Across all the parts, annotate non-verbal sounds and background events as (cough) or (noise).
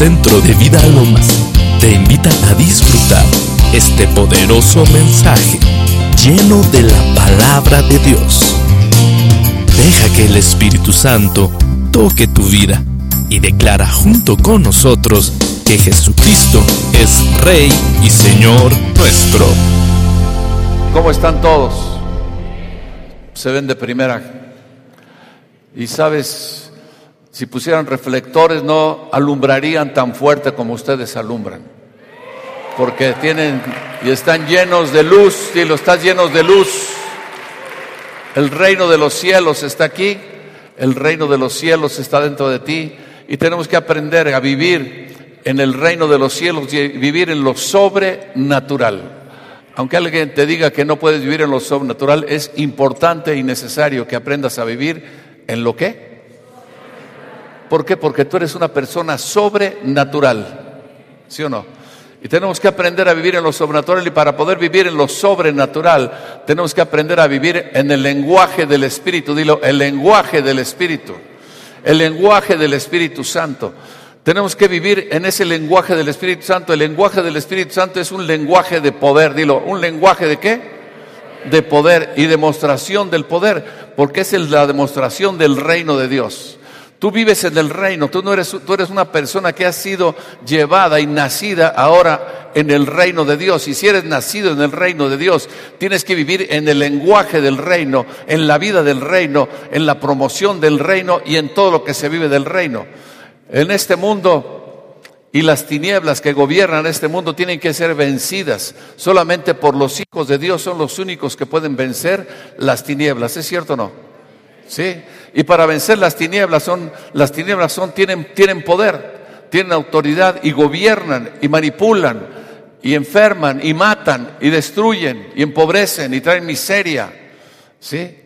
Centro de Vida Lomas te invita a disfrutar este poderoso mensaje lleno de la palabra de Dios. Deja que el Espíritu Santo toque tu vida y declara junto con nosotros que Jesucristo es Rey y Señor nuestro. ¿Cómo están todos? Se ven de primera. Y sabes, si pusieran reflectores no alumbrarían tan fuerte como ustedes alumbran. Porque tienen y están llenos de luz, y lo estás llenos de luz. El reino de los cielos está aquí, el reino de los cielos está dentro de ti y tenemos que aprender a vivir en el reino de los cielos y vivir en lo sobrenatural. Aunque alguien te diga que no puedes vivir en lo sobrenatural, es importante y necesario que aprendas a vivir en lo que. ¿Por qué? Porque tú eres una persona sobrenatural. ¿Sí o no? Y tenemos que aprender a vivir en lo sobrenatural y para poder vivir en lo sobrenatural tenemos que aprender a vivir en el lenguaje del Espíritu. Dilo, el lenguaje del Espíritu. El lenguaje del Espíritu Santo. Tenemos que vivir en ese lenguaje del Espíritu Santo. El lenguaje del Espíritu Santo es un lenguaje de poder. Dilo, ¿un lenguaje de qué? De poder y demostración del poder, porque es la demostración del reino de Dios. Tú vives en el reino, tú no eres, tú eres una persona que ha sido llevada y nacida ahora en el reino de Dios. Y si eres nacido en el reino de Dios, tienes que vivir en el lenguaje del reino, en la vida del reino, en la promoción del reino y en todo lo que se vive del reino. En este mundo y las tinieblas que gobiernan este mundo tienen que ser vencidas. Solamente por los hijos de Dios son los únicos que pueden vencer las tinieblas. ¿Es cierto o no? Sí. Y para vencer las tinieblas son, las tinieblas son, tienen, tienen poder, tienen autoridad y gobiernan y manipulan y enferman y matan y destruyen y empobrecen y traen miseria. ¿Sí?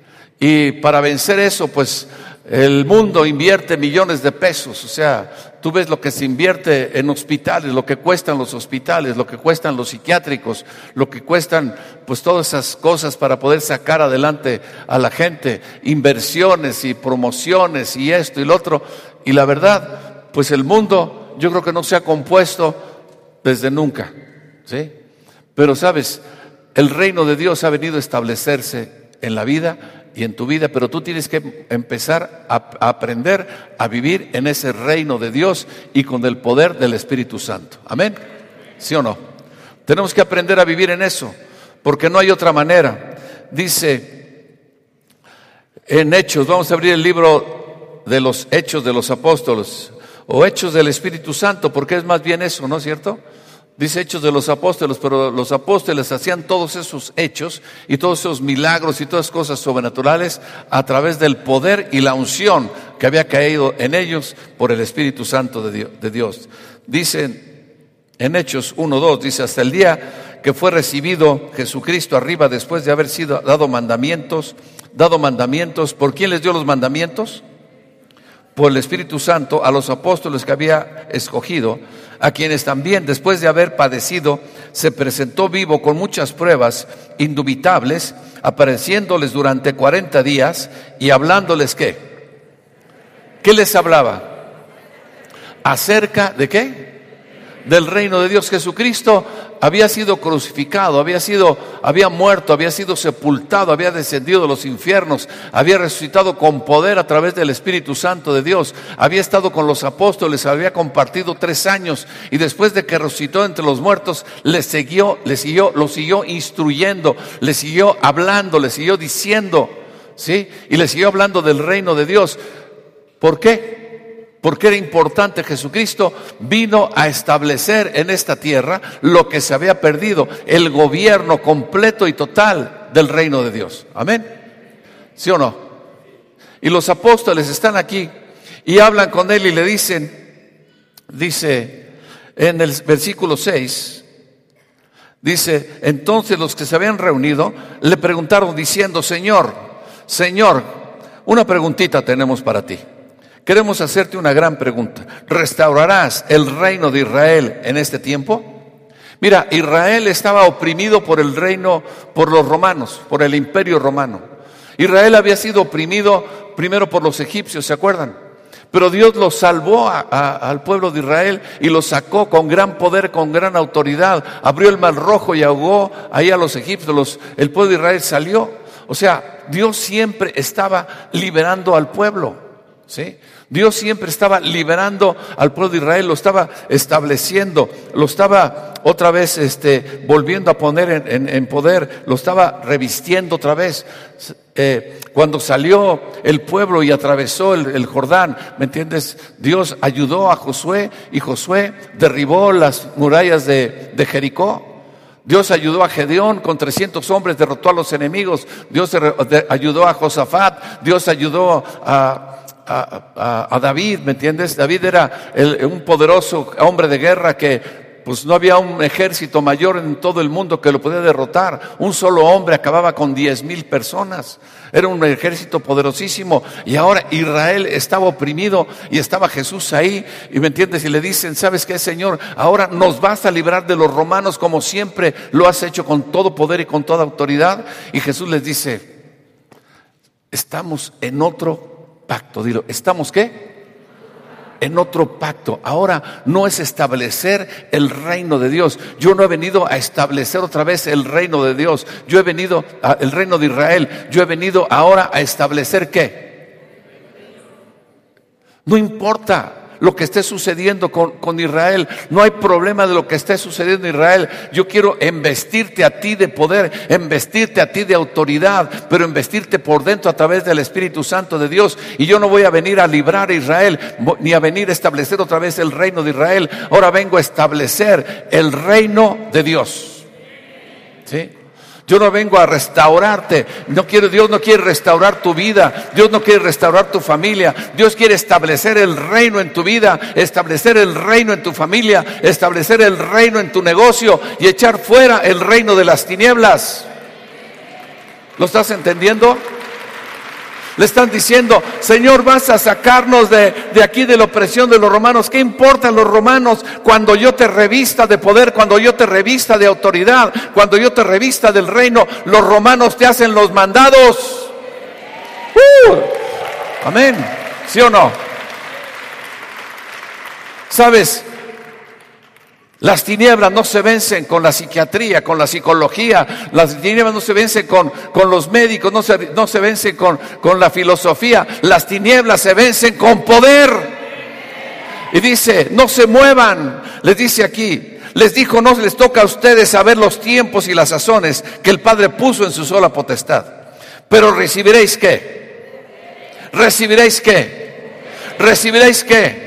Y para vencer eso, pues el mundo invierte millones de pesos, o sea, tú ves lo que se invierte en hospitales, lo que cuestan los hospitales, lo que cuestan los psiquiátricos, lo que cuestan pues todas esas cosas para poder sacar adelante a la gente, inversiones y promociones y esto y lo otro. Y la verdad, pues el mundo yo creo que no se ha compuesto desde nunca, ¿sí? Pero sabes, el reino de Dios ha venido a establecerse en la vida y en tu vida, pero tú tienes que empezar a, aprender a vivir en ese reino de Dios y con el poder del Espíritu Santo. Amén. ¿Sí o no? Tenemos que aprender a vivir en eso, porque no hay otra manera. Dice en Hechos, vamos a abrir el libro de los Hechos de los Apóstoles o Hechos del Espíritu Santo, porque es más bien eso, ¿no es cierto? Dice hechos de los apóstoles, pero los apóstoles hacían todos esos hechos y todos esos milagros y todas cosas sobrenaturales a través del poder y la unción que había caído en ellos por el Espíritu Santo de Dios. Dice en Hechos 1.2, dice, hasta el día que fue recibido Jesucristo arriba después de haber sido dado mandamientos, dado mandamientos, ¿por quién les dio los mandamientos? Por el Espíritu Santo a los apóstoles que había escogido a quienes también después de haber padecido se presentó vivo con muchas pruebas indubitables, apareciéndoles durante 40 días y hablándoles qué? ¿Qué les hablaba? ¿Acerca de qué? del reino de Dios. Jesucristo había sido crucificado, había sido, había muerto, había sido sepultado, había descendido de los infiernos, había resucitado con poder a través del Espíritu Santo de Dios, había estado con los apóstoles, había compartido tres años y después de que resucitó entre los muertos, le siguió, le siguió, lo siguió instruyendo, le siguió hablando, le siguió diciendo, ¿sí? Y le siguió hablando del reino de Dios. ¿Por qué? Porque era importante, Jesucristo vino a establecer en esta tierra lo que se había perdido, el gobierno completo y total del reino de Dios. Amén. ¿Sí o no? Y los apóstoles están aquí y hablan con él y le dicen, dice en el versículo 6, dice, entonces los que se habían reunido le preguntaron diciendo, Señor, Señor, una preguntita tenemos para ti. Queremos hacerte una gran pregunta. ¿Restaurarás el reino de Israel en este tiempo? Mira, Israel estaba oprimido por el reino, por los romanos, por el imperio romano. Israel había sido oprimido primero por los egipcios, ¿se acuerdan? Pero Dios los salvó al pueblo de Israel y los sacó con gran poder, con gran autoridad. Abrió el mar rojo y ahogó ahí a los egipcios. el pueblo de Israel salió. O sea, Dios siempre estaba liberando al pueblo. Dios siempre estaba liberando al pueblo de Israel, lo estaba estableciendo, lo estaba otra vez este, volviendo a poner en, poder, lo estaba revistiendo otra vez. Eh, cuando salió el pueblo y atravesó el, Jordán, ¿me entiendes? Dios ayudó a Josué y Josué derribó las murallas de, de Jericó. Dios ayudó a Gedeón con 300 hombres, derrotó a los enemigos. Dios ayudó a Josafat. Dios ayudó a, a, David, ¿me entiendes? David era un poderoso hombre de guerra que pues no había un ejército mayor en todo el mundo que lo podía derrotar. Un solo hombre acababa con diez mil personas. Era un ejército poderosísimo. Y ahora Israel estaba oprimido y estaba Jesús ahí. Y me entiendes, y le dicen, ¿sabes qué, Señor? Ahora nos vas a librar de los romanos como siempre lo has hecho con todo poder y con toda autoridad. Y Jesús les dice, estamos en otro pacto. Dilo, ¿estamos qué? En otro pacto. Ahora no es establecer el reino de Dios. Yo no he venido a establecer otra vez el reino de Dios. Yo he venido, a, el reino de Israel. Yo he venido ahora a establecer qué. No importa lo que esté sucediendo con, Israel. No hay problema de lo que esté sucediendo en Israel. Yo quiero embestirte a ti de poder, embestirte a ti de autoridad, pero embestirte por dentro a través del Espíritu Santo de Dios. Y yo no voy a venir a librar a Israel, ni a venir a establecer otra vez el reino de Israel. Ahora vengo a establecer el reino de Dios. ¿Sí? Yo no vengo a restaurarte. No quiero, Dios no quiere restaurar tu vida. Dios no quiere restaurar tu familia. Dios quiere establecer el reino en tu vida, establecer el reino en tu familia, establecer el reino en tu negocio y echar fuera el reino de las tinieblas. ¿Lo estás entendiendo? Le están diciendo, Señor, vas a sacarnos de, aquí de la opresión de los romanos. ¿Qué importan los romanos cuando yo te revista de poder, cuando yo te revista de autoridad, cuando yo te revista del reino? Los romanos te hacen los mandados. Uh, amén. ¿Sí o no? ¿Sabes? Las tinieblas no se vencen con la psiquiatría, con la psicología. Las tinieblas no se vencen con, con los médicos, no se, no se vencen con, con la filosofía. Las tinieblas se vencen con poder. Y dice, no se muevan. Les dice aquí, les dijo, no les toca a ustedes saber los tiempos y las sazones que el Padre puso en su sola potestad. Pero recibiréis qué? Recibiréis qué? Recibiréis qué?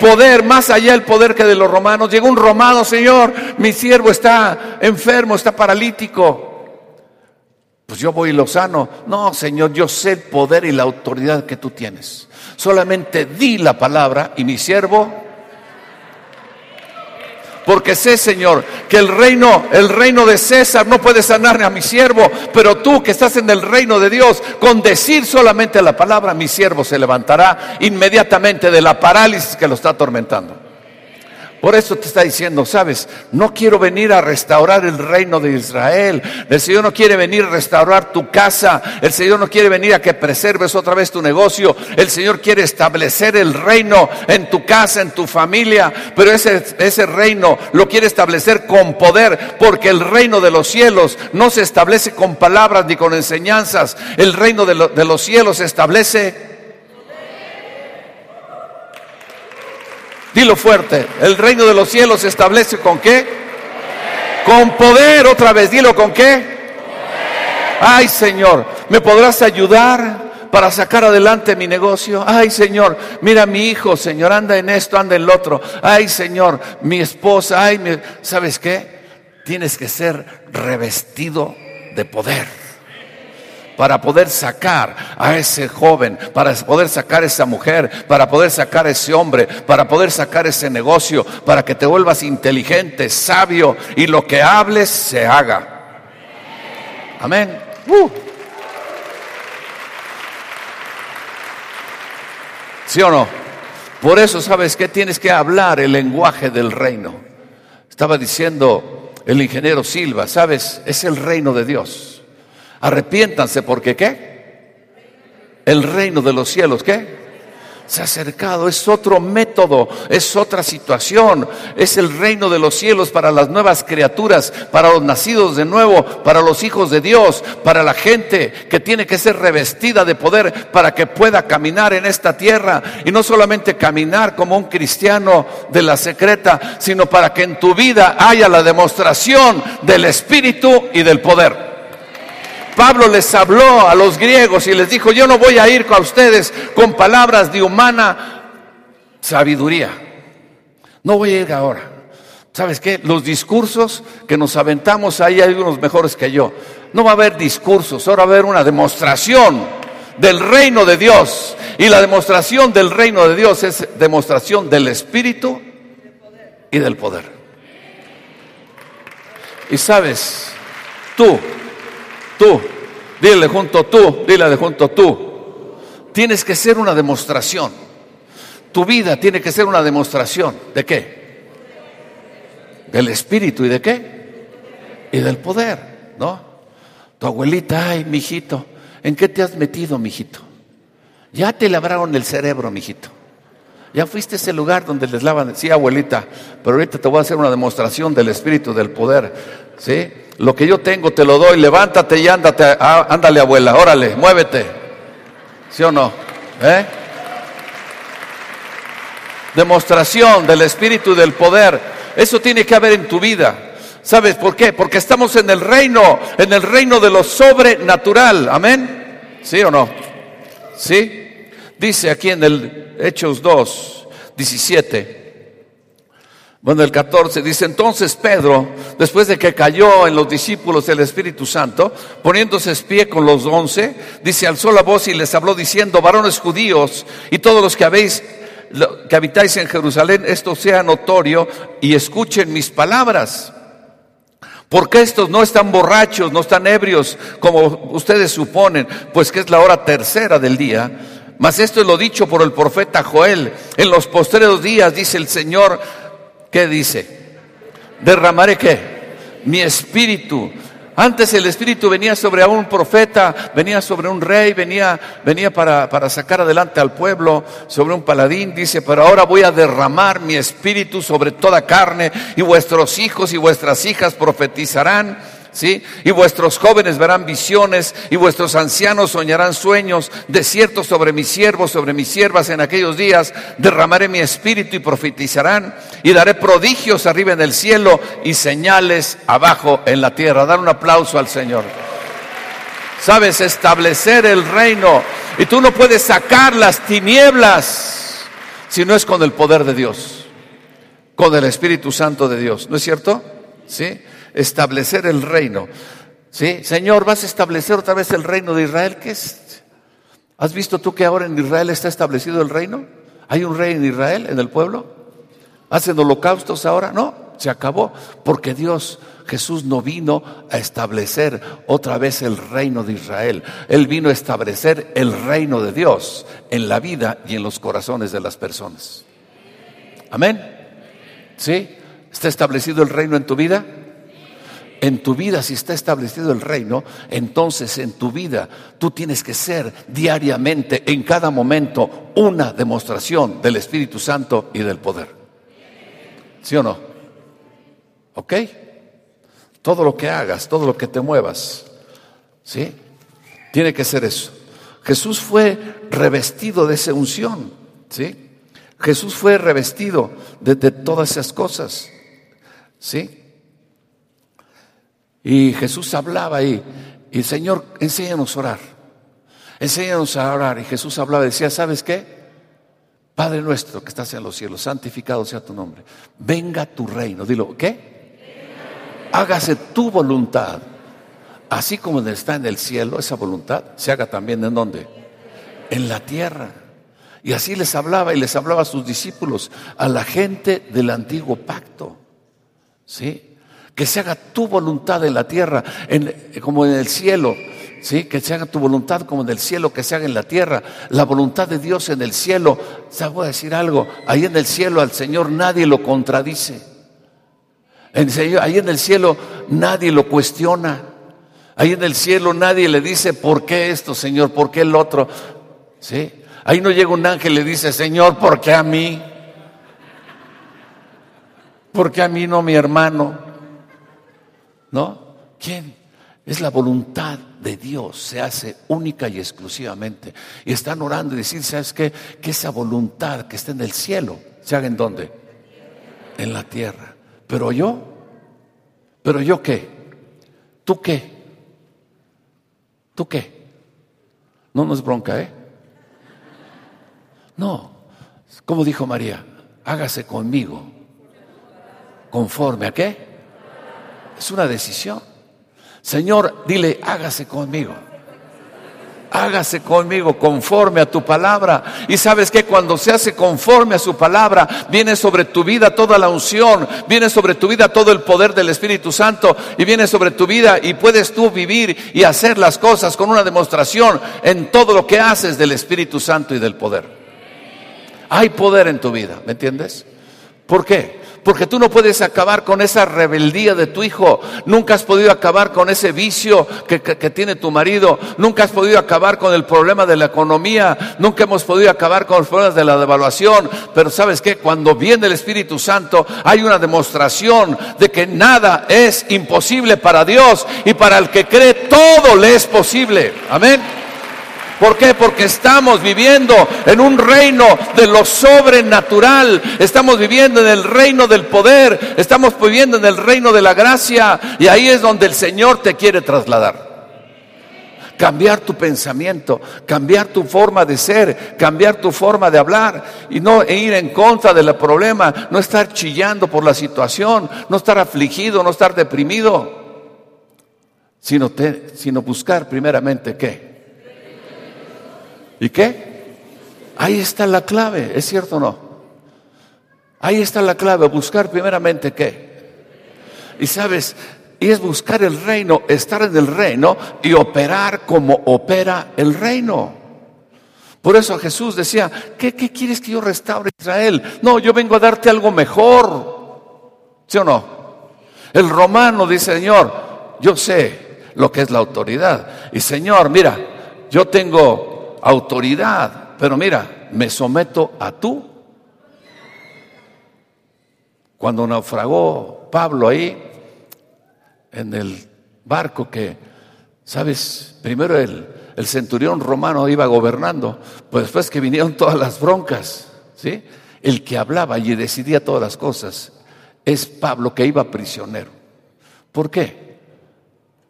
Poder, más allá del poder que de los romanos. Llegó un romano, Señor, mi siervo está enfermo, está paralítico. Pues yo voy y lo sano. No, Señor, yo sé el poder y la autoridad que tú tienes. Solamente di la palabra y mi siervo porque sé, Señor, que el reino, el reino de César no puede sanar a mi siervo, pero tú que estás en el reino de Dios, con decir solamente la palabra, mi siervo se levantará inmediatamente de la parálisis que lo está atormentando. Por eso te está diciendo, sabes, no quiero venir a restaurar el reino de Israel. El Señor no quiere venir a restaurar tu casa. El Señor no quiere venir a que preserves otra vez tu negocio. El Señor quiere establecer el reino en tu casa, en tu familia. Pero ese, ese reino lo quiere establecer con poder, porque el reino de los cielos no se establece con palabras ni con enseñanzas. El reino de, de los cielos se establece Dilo fuerte. El reino de los cielos se establece con qué? Con poder otra vez. Dilo con qué? Ay Señor, ¿me podrás ayudar? para sacar adelante mi negocio. Ay, Señor, mira mi hijo, Señor, anda en esto, anda en lo otro. Ay, Señor, mi esposa, ay, ¿sabes qué? Tienes que ser revestido de poder para poder sacar a ese joven, para poder sacar a esa mujer, para poder sacar a ese hombre, para poder sacar ese negocio, para que te vuelvas inteligente, sabio y lo que hables se haga. Amén. Uh. ¿Sí o no? Por eso, ¿sabes que Tienes que hablar el lenguaje del reino. Estaba diciendo el ingeniero Silva, ¿sabes? Es el reino de Dios. Arrepiéntanse porque ¿qué? El reino de los cielos, ¿qué? se ha acercado, es otro método, es otra situación, es el reino de los cielos para las nuevas criaturas, para los nacidos de nuevo, para los hijos de Dios, para la gente que tiene que ser revestida de poder para que pueda caminar en esta tierra y no solamente caminar como un cristiano de la secreta, sino para que en tu vida haya la demostración del Espíritu y del poder. Pablo les habló a los griegos y les dijo, yo no voy a ir con ustedes con palabras de humana sabiduría. No voy a ir ahora. ¿Sabes qué? Los discursos que nos aventamos ahí hay unos mejores que yo. No va a haber discursos, ahora va a haber una demostración del reino de Dios. Y la demostración del reino de Dios es demostración del Espíritu y del poder. Y sabes, tú Tú, dile junto tú, dile de junto tú. Tienes que ser una demostración. Tu vida tiene que ser una demostración. ¿De qué? Del Espíritu y de qué? Y del poder, ¿no? Tu abuelita, ay, mijito, ¿en qué te has metido, mijito? Ya te labraron el cerebro, mijito. Ya fuiste a ese lugar donde les lavan, sí, abuelita, pero ahorita te voy a hacer una demostración del espíritu, del poder, ¿sí? Lo que yo tengo te lo doy, levántate y ándate, ándale abuela, órale, muévete. ¿Sí o no? ¿Eh? Demostración del espíritu del poder. Eso tiene que haber en tu vida. ¿Sabes por qué? Porque estamos en el reino, en el reino de lo sobrenatural. Amén. ¿Sí o no? ¿Sí? Dice aquí en el Hechos 2, 17. Bueno, el 14 dice, entonces Pedro, después de que cayó en los discípulos del Espíritu Santo, poniéndose pie con los once, dice, alzó la voz y les habló diciendo, varones judíos y todos los que habéis, que habitáis en Jerusalén, esto sea notorio y escuchen mis palabras. Porque estos no están borrachos, no están ebrios, como ustedes suponen, pues que es la hora tercera del día. Mas esto es lo dicho por el profeta Joel. En los postreros días, dice el Señor, ¿Qué dice? Derramaré qué? Mi espíritu. Antes el espíritu venía sobre un profeta, venía sobre un rey, venía, venía para, para sacar adelante al pueblo, sobre un paladín, dice, pero ahora voy a derramar mi espíritu sobre toda carne y vuestros hijos y vuestras hijas profetizarán ¿sí? Y vuestros jóvenes verán visiones y vuestros ancianos soñarán sueños. De cierto sobre mis siervos, sobre mis siervas en aquellos días derramaré mi espíritu y profetizarán y daré prodigios arriba en el cielo y señales abajo en la tierra. Dar un aplauso al Señor. Sabes, establecer el reino y tú no puedes sacar las tinieblas si no es con el poder de Dios, con el Espíritu Santo de Dios. ¿No es cierto? ¿Sí? Establecer el reino. ¿Sí? Señor, ¿vas a establecer otra vez el reino de Israel? ¿Qué es? ¿Has visto tú que ahora en Israel está establecido el reino? ¿Hay un rey en Israel, en el pueblo? ¿Hacen holocaustos ahora? No, se acabó. Porque Dios, Jesús no vino a establecer otra vez el reino de Israel. Él vino a establecer el reino de Dios en la vida y en los corazones de las personas. Amén. ¿Sí? ¿Está establecido el reino en tu vida? En tu vida, si está establecido el reino, entonces en tu vida tú tienes que ser diariamente, en cada momento, una demostración del Espíritu Santo y del poder. ¿Sí o no? ¿Ok? Todo lo que hagas, todo lo que te muevas, ¿sí? Tiene que ser eso. Jesús fue revestido de esa unción, ¿sí? Jesús fue revestido de, todas esas cosas, ¿sí? Y Jesús hablaba y, y Señor, enséñanos a orar. Enséñanos a orar. Y Jesús hablaba decía, ¿sabes qué? Padre nuestro que estás en los cielos, santificado sea tu nombre. Venga tu reino. Dilo, ¿qué? Hágase tu voluntad. Así como está en el cielo, esa voluntad se haga también en donde? En la tierra. Y así les hablaba y les hablaba a sus discípulos, a la gente del antiguo pacto. ¿Sí? Que se haga tu voluntad en la tierra como en el cielo. ¿Sí? Que se haga tu voluntad como en el cielo, que se haga en la tierra. La voluntad de Dios en el cielo. ¿Se voy a decir algo? Ahí en el cielo al Señor nadie lo contradice. ahí en el cielo nadie lo cuestiona. Ahí en el cielo nadie le dice, ¿por qué esto, Señor? ¿Por qué el otro? ¿Sí? Ahí no llega un ángel y le dice, Señor, ¿por qué a mí? (laughs) ¿Por qué a mí no mi hermano? ¿No? ¿Quién? Es la voluntad de Dios, se hace única y exclusivamente. Y están orando y decir, ¿sabes qué? Que esa voluntad que está en el cielo, ¿se haga en dónde? En la tierra. Pero yo, pero yo qué? ¿Tú qué? ¿Tú qué? No nos bronca, ¿eh? No, como dijo María, hágase conmigo. ¿Conforme a qué? Es una decisión. Señor, dile, hágase conmigo. Hágase conmigo conforme a tu palabra. Y sabes que cuando se hace conforme a su palabra, viene sobre tu vida toda la unción, viene sobre tu vida todo el poder del Espíritu Santo y viene sobre tu vida y puedes tú vivir y hacer las cosas con una demostración en todo lo que haces del Espíritu Santo y del poder. Hay poder en tu vida, ¿me entiendes? ¿Por qué? Porque tú no puedes acabar con esa rebeldía de tu hijo. Nunca has podido acabar con ese vicio que, tiene tu marido. Nunca has podido acabar con el problema de la economía. Nunca hemos podido acabar con los problemas de la devaluación. Pero sabes que cuando viene el Espíritu Santo hay una demostración de que nada es imposible para Dios. Y para el que cree todo le es posible. Amén. ¿Por qué? Porque estamos viviendo en un reino de lo sobrenatural, estamos viviendo en el reino del poder, estamos viviendo en el reino de la gracia y ahí es donde el Señor te quiere trasladar. Cambiar tu pensamiento, cambiar tu forma de ser, cambiar tu forma de hablar y no ir en contra del problema, no estar chillando por la situación, no estar afligido, no estar deprimido, sino, sino buscar primeramente qué? ¿Y qué? Ahí está la clave, ¿es cierto o no? Ahí está la clave, buscar primeramente qué. Y sabes, y es buscar el reino, estar en el reino y operar como opera el reino. Por eso Jesús decía, ¿qué, ¿qué, quieres que yo restaure Israel? No, yo vengo a darte algo mejor. ¿Sí o no? El romano dice, Señor, yo sé lo que es la autoridad. Y Señor, mira, yo tengo autoridad, pero mira, me someto a tú. Cuando naufragó Pablo ahí, en el barco que, ¿sabes? Primero el, el centurión romano iba gobernando, pues después que vinieron todas las broncas, ¿sí? El que hablaba y decidía todas las cosas es Pablo que iba prisionero. ¿Por qué?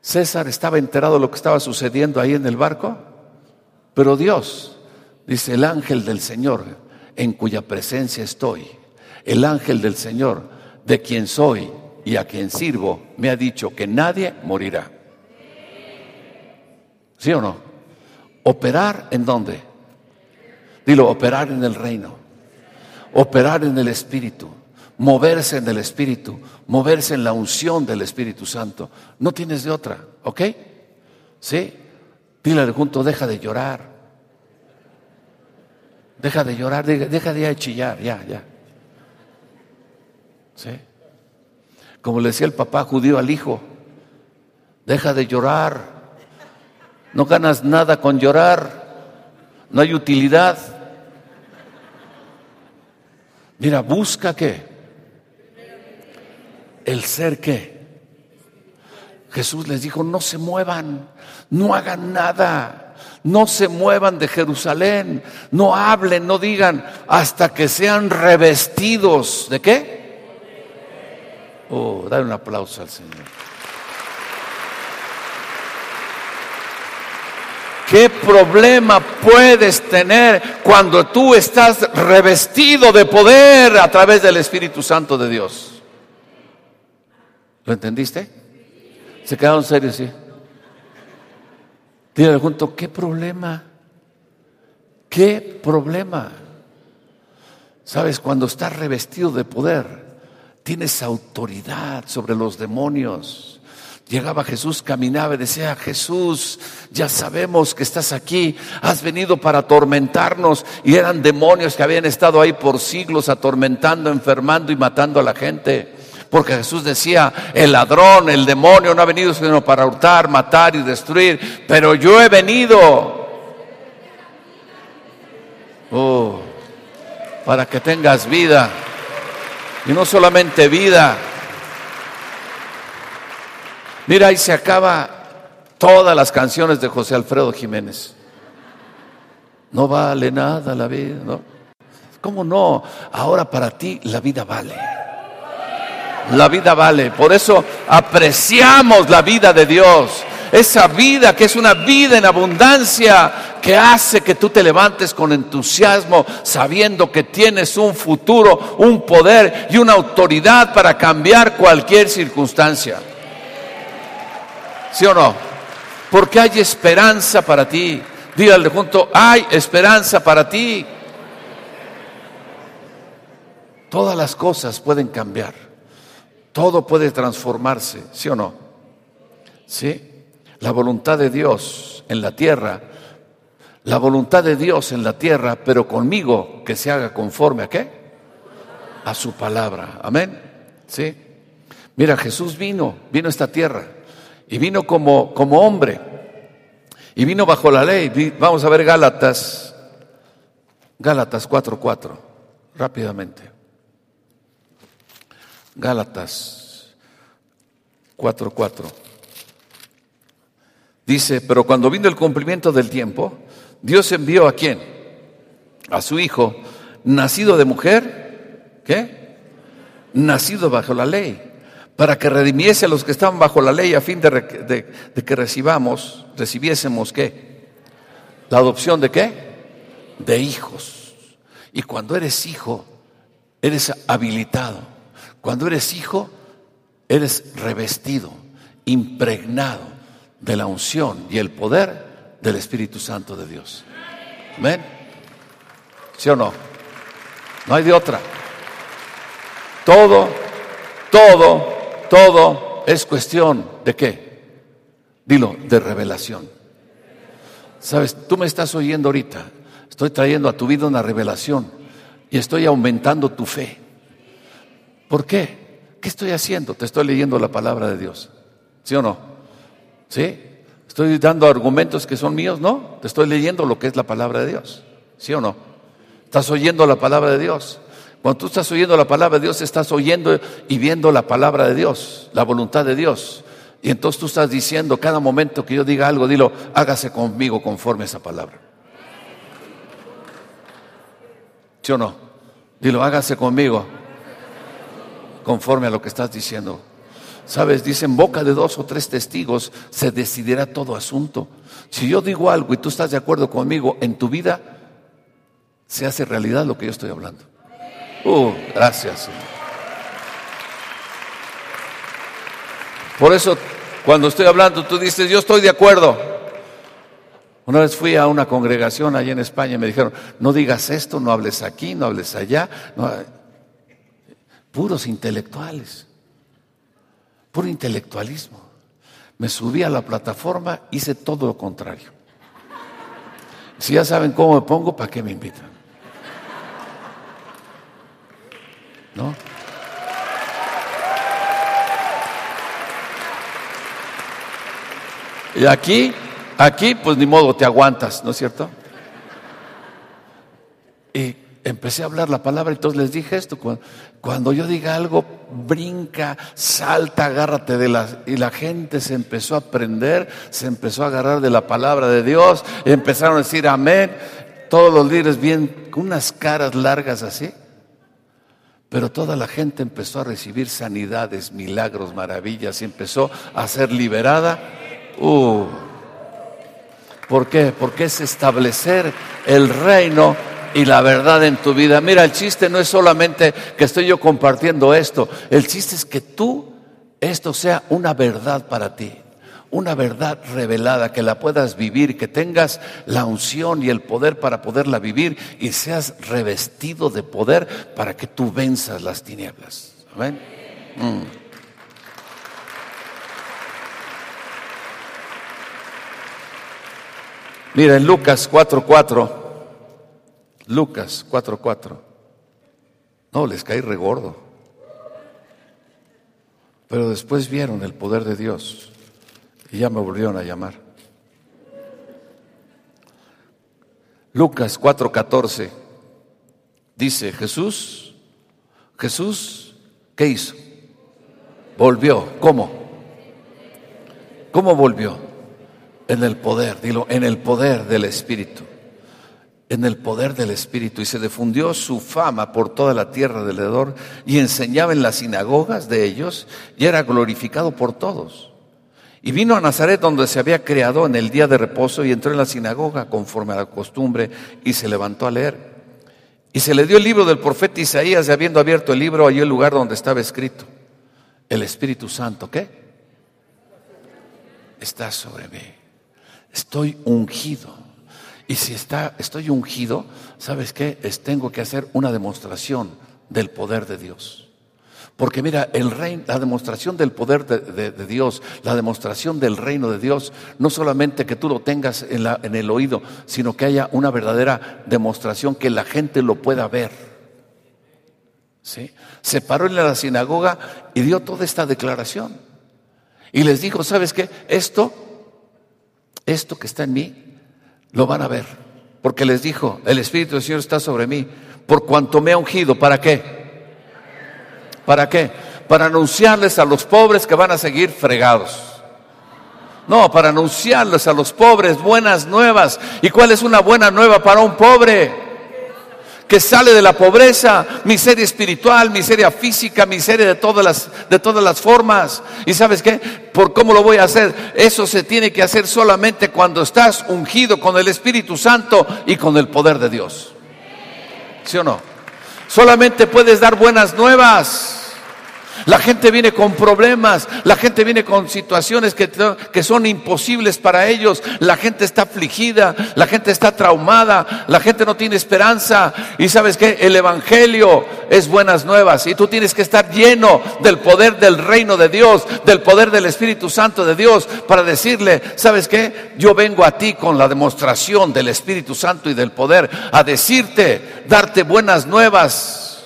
César estaba enterado de lo que estaba sucediendo ahí en el barco. Pero Dios, dice el ángel del Señor, en cuya presencia estoy, el ángel del Señor, de quien soy y a quien sirvo, me ha dicho que nadie morirá. ¿Sí o no? Operar en dónde? Dilo, operar en el reino, operar en el Espíritu, moverse en el Espíritu, moverse en la unción del Espíritu Santo. No tienes de otra, ¿ok? ¿Sí? Dile junto, deja de llorar. Deja de llorar, deja de chillar, ya, ya. ¿Sí? Como le decía el papá judío al hijo, deja de llorar. No ganas nada con llorar. No hay utilidad. Mira, busca qué. El ser qué. Jesús les dijo, no se muevan no hagan nada, no se muevan de Jerusalén, no hablen, no digan hasta que sean revestidos. ¿De qué? Oh, dale un aplauso al Señor. ¿Qué problema puedes tener cuando tú estás revestido de poder a través del Espíritu Santo de Dios? ¿Lo entendiste? ¿Se quedaron serios? Sí. Dígale junto, ¿qué problema? ¿Qué problema? Sabes, cuando estás revestido de poder, tienes autoridad sobre los demonios. Llegaba Jesús, caminaba y decía, Jesús, ya sabemos que estás aquí, has venido para atormentarnos. Y eran demonios que habían estado ahí por siglos atormentando, enfermando y matando a la gente. Porque Jesús decía, el ladrón, el demonio no ha venido sino para hurtar, matar y destruir, pero yo he venido Oh, para que tengas vida. Y no solamente vida. Mira, ahí se acaba todas las canciones de José Alfredo Jiménez. No vale nada la vida, ¿no? ¿Cómo no? Ahora para ti la vida vale. La vida vale. Por eso apreciamos la vida de Dios. Esa vida que es una vida en abundancia que hace que tú te levantes con entusiasmo sabiendo que tienes un futuro, un poder y una autoridad para cambiar cualquier circunstancia. ¿Sí o no? Porque hay esperanza para ti. Dígale junto, hay esperanza para ti. Todas las cosas pueden cambiar. Todo puede transformarse, ¿sí o no? ¿Sí? La voluntad de Dios en la tierra, la voluntad de Dios en la tierra, pero conmigo que se haga conforme a qué? A su palabra. Amén. ¿Sí? Mira, Jesús vino, vino a esta tierra y vino como, como hombre y vino bajo la ley. Vamos a ver Gálatas, Gálatas 4.4, rápidamente. Gálatas 4.4. Dice, pero cuando vino el cumplimiento del tiempo, Dios envió a quién? A su hijo, nacido de mujer, ¿qué? Nacido bajo la ley para que redimiese a los que estaban bajo la ley a fin de, que recibamos, recibiésemos qué? La adopción de qué? De hijos. Y cuando eres hijo, eres habilitado. Cuando eres hijo, eres revestido, impregnado de la unción y el poder del Espíritu Santo de Dios. ¿Amén? ¿Sí o no? No hay de otra. Todo, todo todo es cuestión de qué? Dilo, de revelación. Sabes, tú me estás oyendo ahorita. Estoy trayendo a tu vida una revelación y estoy aumentando tu fe. ¿Por qué? ¿Qué estoy haciendo? Te estoy leyendo la palabra de Dios. ¿Sí o no? ¿Sí? Estoy dando argumentos que son míos, ¿no? Te estoy leyendo lo que es la palabra de Dios. ¿Sí o no? Estás oyendo la palabra de Dios. Cuando tú estás oyendo la palabra de Dios, estás oyendo y viendo la palabra de Dios, la voluntad de Dios. Y entonces tú estás diciendo, cada momento que yo diga algo, dilo, hágase conmigo conforme a esa palabra. ¿Sí o no? Dilo, hágase conmigo conforme a lo que estás diciendo. Sabes, dicen boca de dos o tres testigos se decidirá todo asunto. Si yo digo algo y tú estás de acuerdo conmigo, en tu vida se hace realidad lo que yo estoy hablando. Uh, gracias. Por eso, cuando estoy hablando, tú dices, yo estoy de acuerdo. Una vez fui a una congregación allá en España y me dijeron, no digas esto, no hables aquí, no hables allá. Puros intelectuales, puro intelectualismo. Me subí a la plataforma, hice todo lo contrario. Si ya saben cómo me pongo, ¿para qué me invitan? ¿no? Y aquí, aquí, pues ni modo, te aguantas, ¿no es cierto? Y empecé a hablar la palabra, entonces les dije esto, cuando, yo diga algo, brinca, salta, agárrate de la... Y la gente se empezó a aprender, se empezó a agarrar de la palabra de Dios, empezaron a decir amén, todos los líderes bien, con unas caras largas así. Pero toda la gente empezó a recibir sanidades, milagros, maravillas y empezó a ser liberada. Uh, ¿Por qué? Porque es establecer el reino y la verdad en tu vida. Mira, el chiste no es solamente que estoy yo compartiendo esto, el chiste es que tú, esto sea una verdad para ti una verdad revelada, que la puedas vivir, que tengas la unción y el poder para poderla vivir y seas revestido de poder para que tú venzas las tinieblas. Amén. Mm. Mira, en Lucas 4:4, Lucas 4:4, no, les caí regordo, pero después vieron el poder de Dios. Y ya me volvieron a llamar. Lucas 4:14. Dice Jesús, Jesús, ¿qué hizo? Volvió. ¿Cómo? ¿Cómo volvió? En el poder, dilo, en el poder del Espíritu. En el poder del Espíritu. Y se difundió su fama por toda la tierra alrededor y enseñaba en las sinagogas de ellos y era glorificado por todos. Y vino a Nazaret donde se había creado en el día de reposo y entró en la sinagoga conforme a la costumbre y se levantó a leer. Y se le dio el libro del profeta Isaías y habiendo abierto el libro halló el lugar donde estaba escrito. El Espíritu Santo, ¿qué? Está sobre mí. Estoy ungido. Y si está, estoy ungido, ¿sabes qué? Tengo que hacer una demostración del poder de Dios. Porque mira, el reino, la demostración del poder de, Dios, la demostración del reino de Dios, no solamente que tú lo tengas en el oído, sino que haya una verdadera demostración que la gente lo pueda ver. ¿Sí? Se paró en la sinagoga y dio toda esta declaración. Y les dijo, ¿sabes qué? Esto, esto que está en mí, lo van a ver. Porque les dijo, el Espíritu del Señor está sobre mí, por cuanto me ha ungido, ¿para qué? ¿Para qué? Para anunciarles a los pobres que van a seguir fregados. No, para anunciarles a los pobres buenas nuevas. ¿Y cuál es una buena nueva para un pobre? Que sale de la pobreza, miseria espiritual, miseria física, miseria de todas las, de todas las formas. ¿Y sabes qué? ¿Por cómo lo voy a hacer? Eso se tiene que hacer solamente cuando estás ungido con el Espíritu Santo y con el poder de Dios. ¿Sí o no? Solamente puedes dar buenas nuevas. La gente viene con problemas, la gente viene con situaciones que, que, son imposibles para ellos, la gente está afligida, la gente está traumada, la gente no tiene esperanza. Y sabes que el Evangelio es buenas nuevas y tú tienes que estar lleno del poder del reino de Dios, del poder del Espíritu Santo de Dios, para decirle, ¿sabes qué? Yo vengo a ti con la demostración del Espíritu Santo y del poder, a decirte, darte buenas nuevas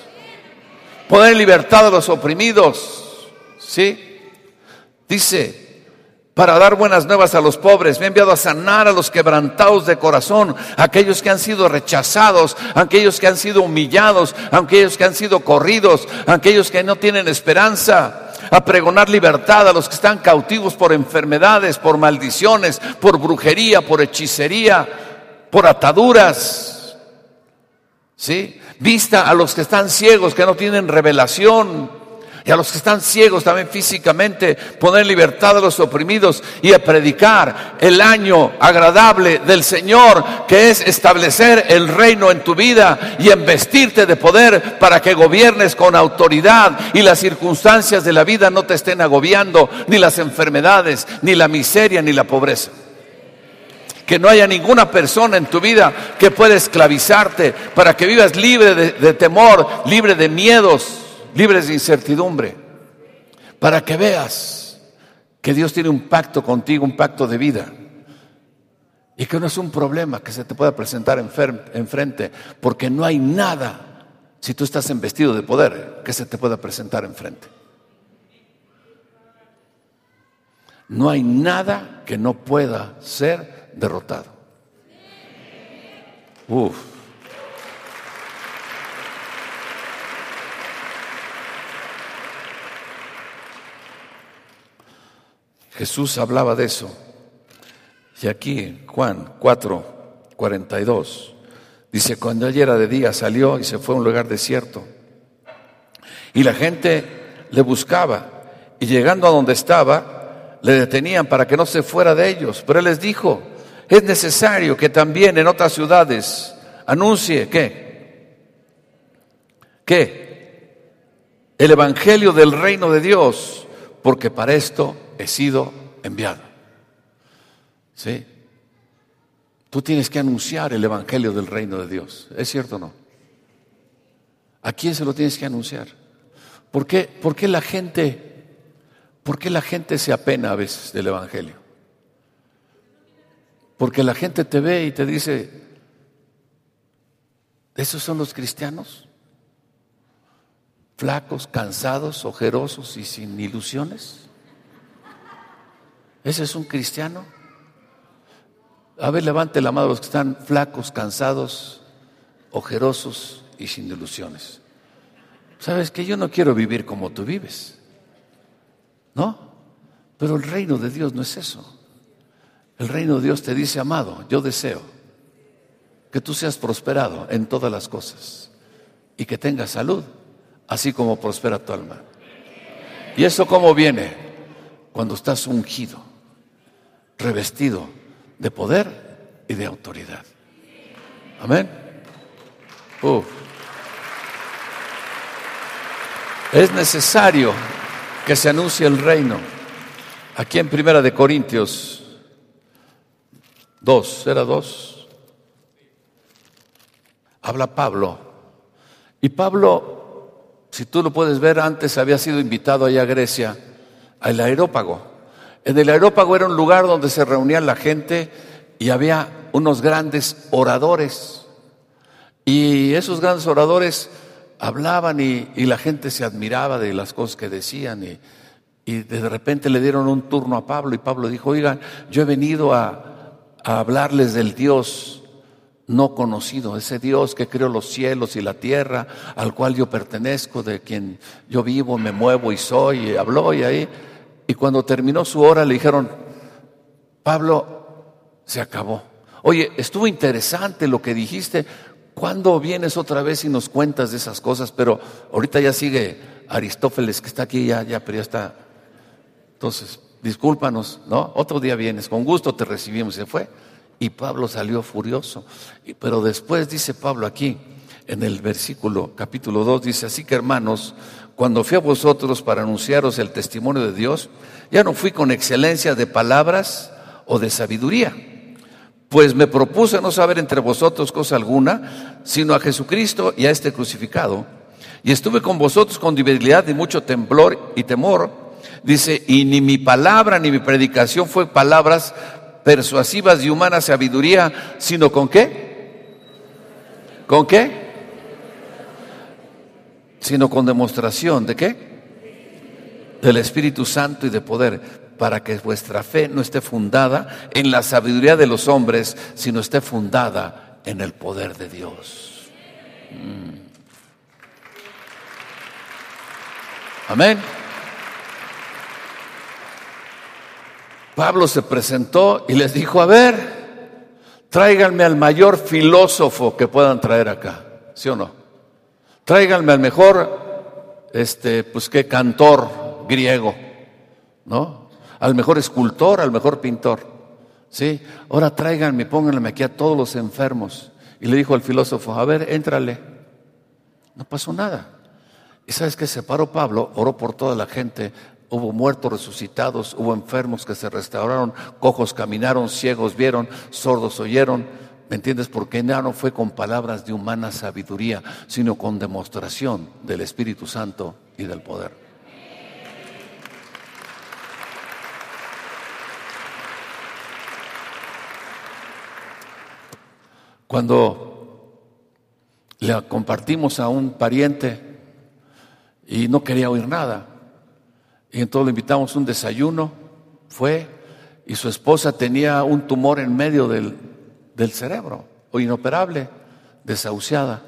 poner libertad a los oprimidos. ¿Sí? Dice, para dar buenas nuevas a los pobres, me ha enviado a sanar a los quebrantados de corazón, aquellos que han sido rechazados, aquellos que han sido humillados, aquellos que han sido corridos, aquellos que no tienen esperanza, a pregonar libertad a los que están cautivos por enfermedades, por maldiciones, por brujería, por hechicería, por ataduras. ¿Sí? Vista a los que están ciegos, que no tienen revelación, y a los que están ciegos también físicamente, poner libertad a los oprimidos y a predicar el año agradable del Señor, que es establecer el reino en tu vida y investirte de poder para que gobiernes con autoridad y las circunstancias de la vida no te estén agobiando, ni las enfermedades, ni la miseria, ni la pobreza que no haya ninguna persona en tu vida que pueda esclavizarte para que vivas libre de, temor, libre de miedos, libres de incertidumbre, para que veas que Dios tiene un pacto contigo, un pacto de vida. Y que no es un problema que se te pueda presentar enfrente, porque no hay nada, si tú estás investido de poder, que se te pueda presentar enfrente. No hay nada que no pueda ser derrotado. Uf. Jesús hablaba de eso. Y aquí Juan 4, 42 dice, cuando él era de día salió y se fue a un lugar desierto. Y la gente le buscaba y llegando a donde estaba, le detenían para que no se fuera de ellos. Pero él les dijo, es necesario que también en otras ciudades anuncie ¿qué? ¿Qué? El Evangelio del reino de Dios, porque para esto he sido enviado. ¿Sí? Tú tienes que anunciar el Evangelio del reino de Dios. ¿Es cierto o no? ¿A quién se lo tienes que anunciar? ¿Por qué, por qué la gente, por qué la gente se apena a veces del Evangelio? Porque la gente te ve y te dice, ¿esos son los cristianos? Flacos, cansados, ojerosos y sin ilusiones. ¿Ese es un cristiano? A ver, levante la mano los que están flacos, cansados, ojerosos y sin ilusiones. ¿Sabes que yo no quiero vivir como tú vives? ¿No? Pero el reino de Dios no es eso. El reino de Dios te dice, amado, yo deseo que tú seas prosperado en todas las cosas y que tengas salud, así como prospera tu alma. ¿Y eso cómo viene? Cuando estás ungido, revestido de poder y de autoridad. Amén. Es necesario que se anuncie el reino. Aquí en Primera de Corintios 2, era 2. Habla Pablo. Y Pablo, si tú lo puedes ver, antes había sido invitado allá a Grecia, al aerópago. En el aerópago era un lugar donde se reunía la gente y había unos grandes oradores. Y esos grandes oradores hablaban y, la gente se admiraba de las cosas que decían y, y, de repente le dieron un turno a Pablo y Pablo dijo, oigan, yo he venido a, a hablarles del Dios no conocido, ese Dios que creó los cielos y la tierra, al cual yo pertenezco, de quien yo vivo, me muevo y soy, y habló y ahí. Y cuando terminó su hora le dijeron, Pablo, se acabó. Oye, estuvo interesante lo que dijiste. ¿Cuándo vienes otra vez y nos cuentas de esas cosas? Pero ahorita ya sigue Aristófeles, que está aquí, ya, ya, pero ya está. Entonces, discúlpanos, ¿no? Otro día vienes, con gusto te recibimos, se fue. Y Pablo salió furioso. Pero después dice Pablo aquí, en el versículo capítulo 2, dice, así que hermanos, cuando fui a vosotros para anunciaros el testimonio de Dios, ya no fui con excelencia de palabras o de sabiduría pues me propuse no saber entre vosotros cosa alguna, sino a Jesucristo y a este crucificado. Y estuve con vosotros con debilidad y mucho temblor y temor. Dice, y ni mi palabra ni mi predicación fue palabras persuasivas de humana sabiduría, sino con qué? ¿Con qué? Sino con demostración de qué? Del Espíritu Santo y de poder para que vuestra fe no esté fundada en la sabiduría de los hombres, sino esté fundada en el poder de Dios. Mm. Amén. Pablo se presentó y les dijo, a ver, tráiganme al mayor filósofo que puedan traer acá, ¿sí o no? Tráiganme al mejor, este, pues qué cantor griego, ¿no? al mejor escultor, al mejor pintor. ¿Sí? Ahora tráiganme, pónganme aquí a todos los enfermos. Y le dijo al filósofo, a ver, éntrale. No pasó nada. ¿Y sabes qué? Se paró Pablo, oró por toda la gente. Hubo muertos resucitados, hubo enfermos que se restauraron, cojos caminaron, ciegos vieron, sordos oyeron. ¿Me entiendes? Porque no fue con palabras de humana sabiduría, sino con demostración del Espíritu Santo y del poder. Cuando le compartimos a un pariente y no quería oír nada, y entonces le invitamos un desayuno, fue, y su esposa tenía un tumor en medio del, del cerebro, o inoperable, desahuciada.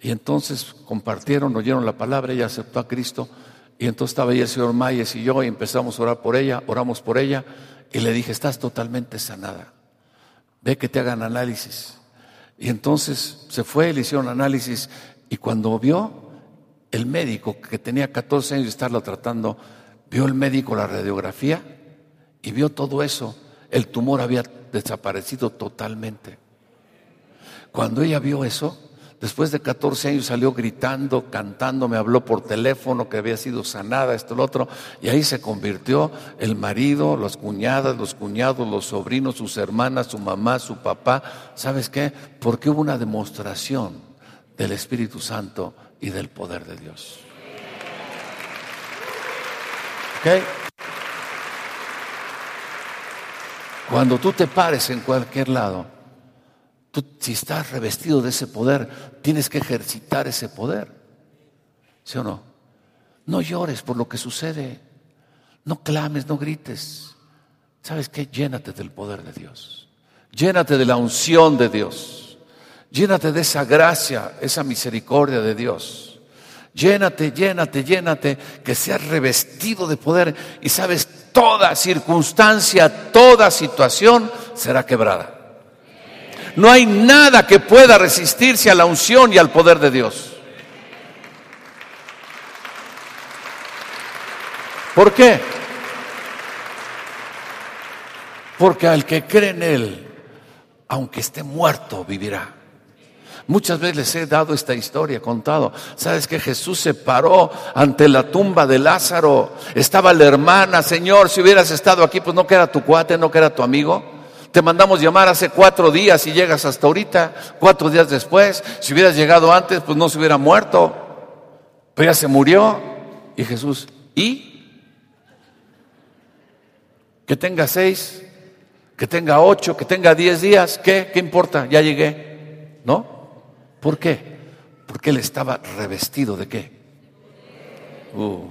Y entonces compartieron, oyeron la palabra, ella aceptó a Cristo. Y entonces estaba ahí el señor Mayes y yo y empezamos a orar por ella, oramos por ella y le dije, estás totalmente sanada ve que te hagan análisis. Y entonces se fue, le hicieron análisis y cuando vio el médico que tenía 14 años de estarlo tratando, vio el médico la radiografía y vio todo eso. El tumor había desaparecido totalmente. Cuando ella vio eso, Después de 14 años salió gritando, cantando, me habló por teléfono que había sido sanada, esto, lo otro, y ahí se convirtió el marido, las cuñadas, los cuñados, los sobrinos, sus hermanas, su mamá, su papá. ¿Sabes qué? Porque hubo una demostración del Espíritu Santo y del poder de Dios. ¿Ok? Cuando tú te pares en cualquier lado, Tú, si estás revestido de ese poder, tienes que ejercitar ese poder. ¿Sí o no? No llores por lo que sucede. No clames, no grites. ¿Sabes qué? Llénate del poder de Dios. Llénate de la unción de Dios. Llénate de esa gracia, esa misericordia de Dios. Llénate, llénate, llénate, que seas revestido de poder y sabes, toda circunstancia, toda situación será quebrada. No hay nada que pueda resistirse a la unción y al poder de Dios. ¿Por qué? Porque al que cree en Él, aunque esté muerto, vivirá. Muchas veces les he dado esta historia, contado. Sabes que Jesús se paró ante la tumba de Lázaro. Estaba la hermana, Señor, si hubieras estado aquí, pues no que era tu cuate, no que era tu amigo. Te mandamos llamar hace cuatro días y llegas hasta ahorita, cuatro días después. Si hubieras llegado antes, pues no se hubiera muerto. Pero ya se murió. Y Jesús, ¿y? Que tenga seis, que tenga ocho, que tenga diez días, ¿qué? ¿Qué importa? Ya llegué. ¿No? ¿Por qué? Porque él estaba revestido de qué? Uh,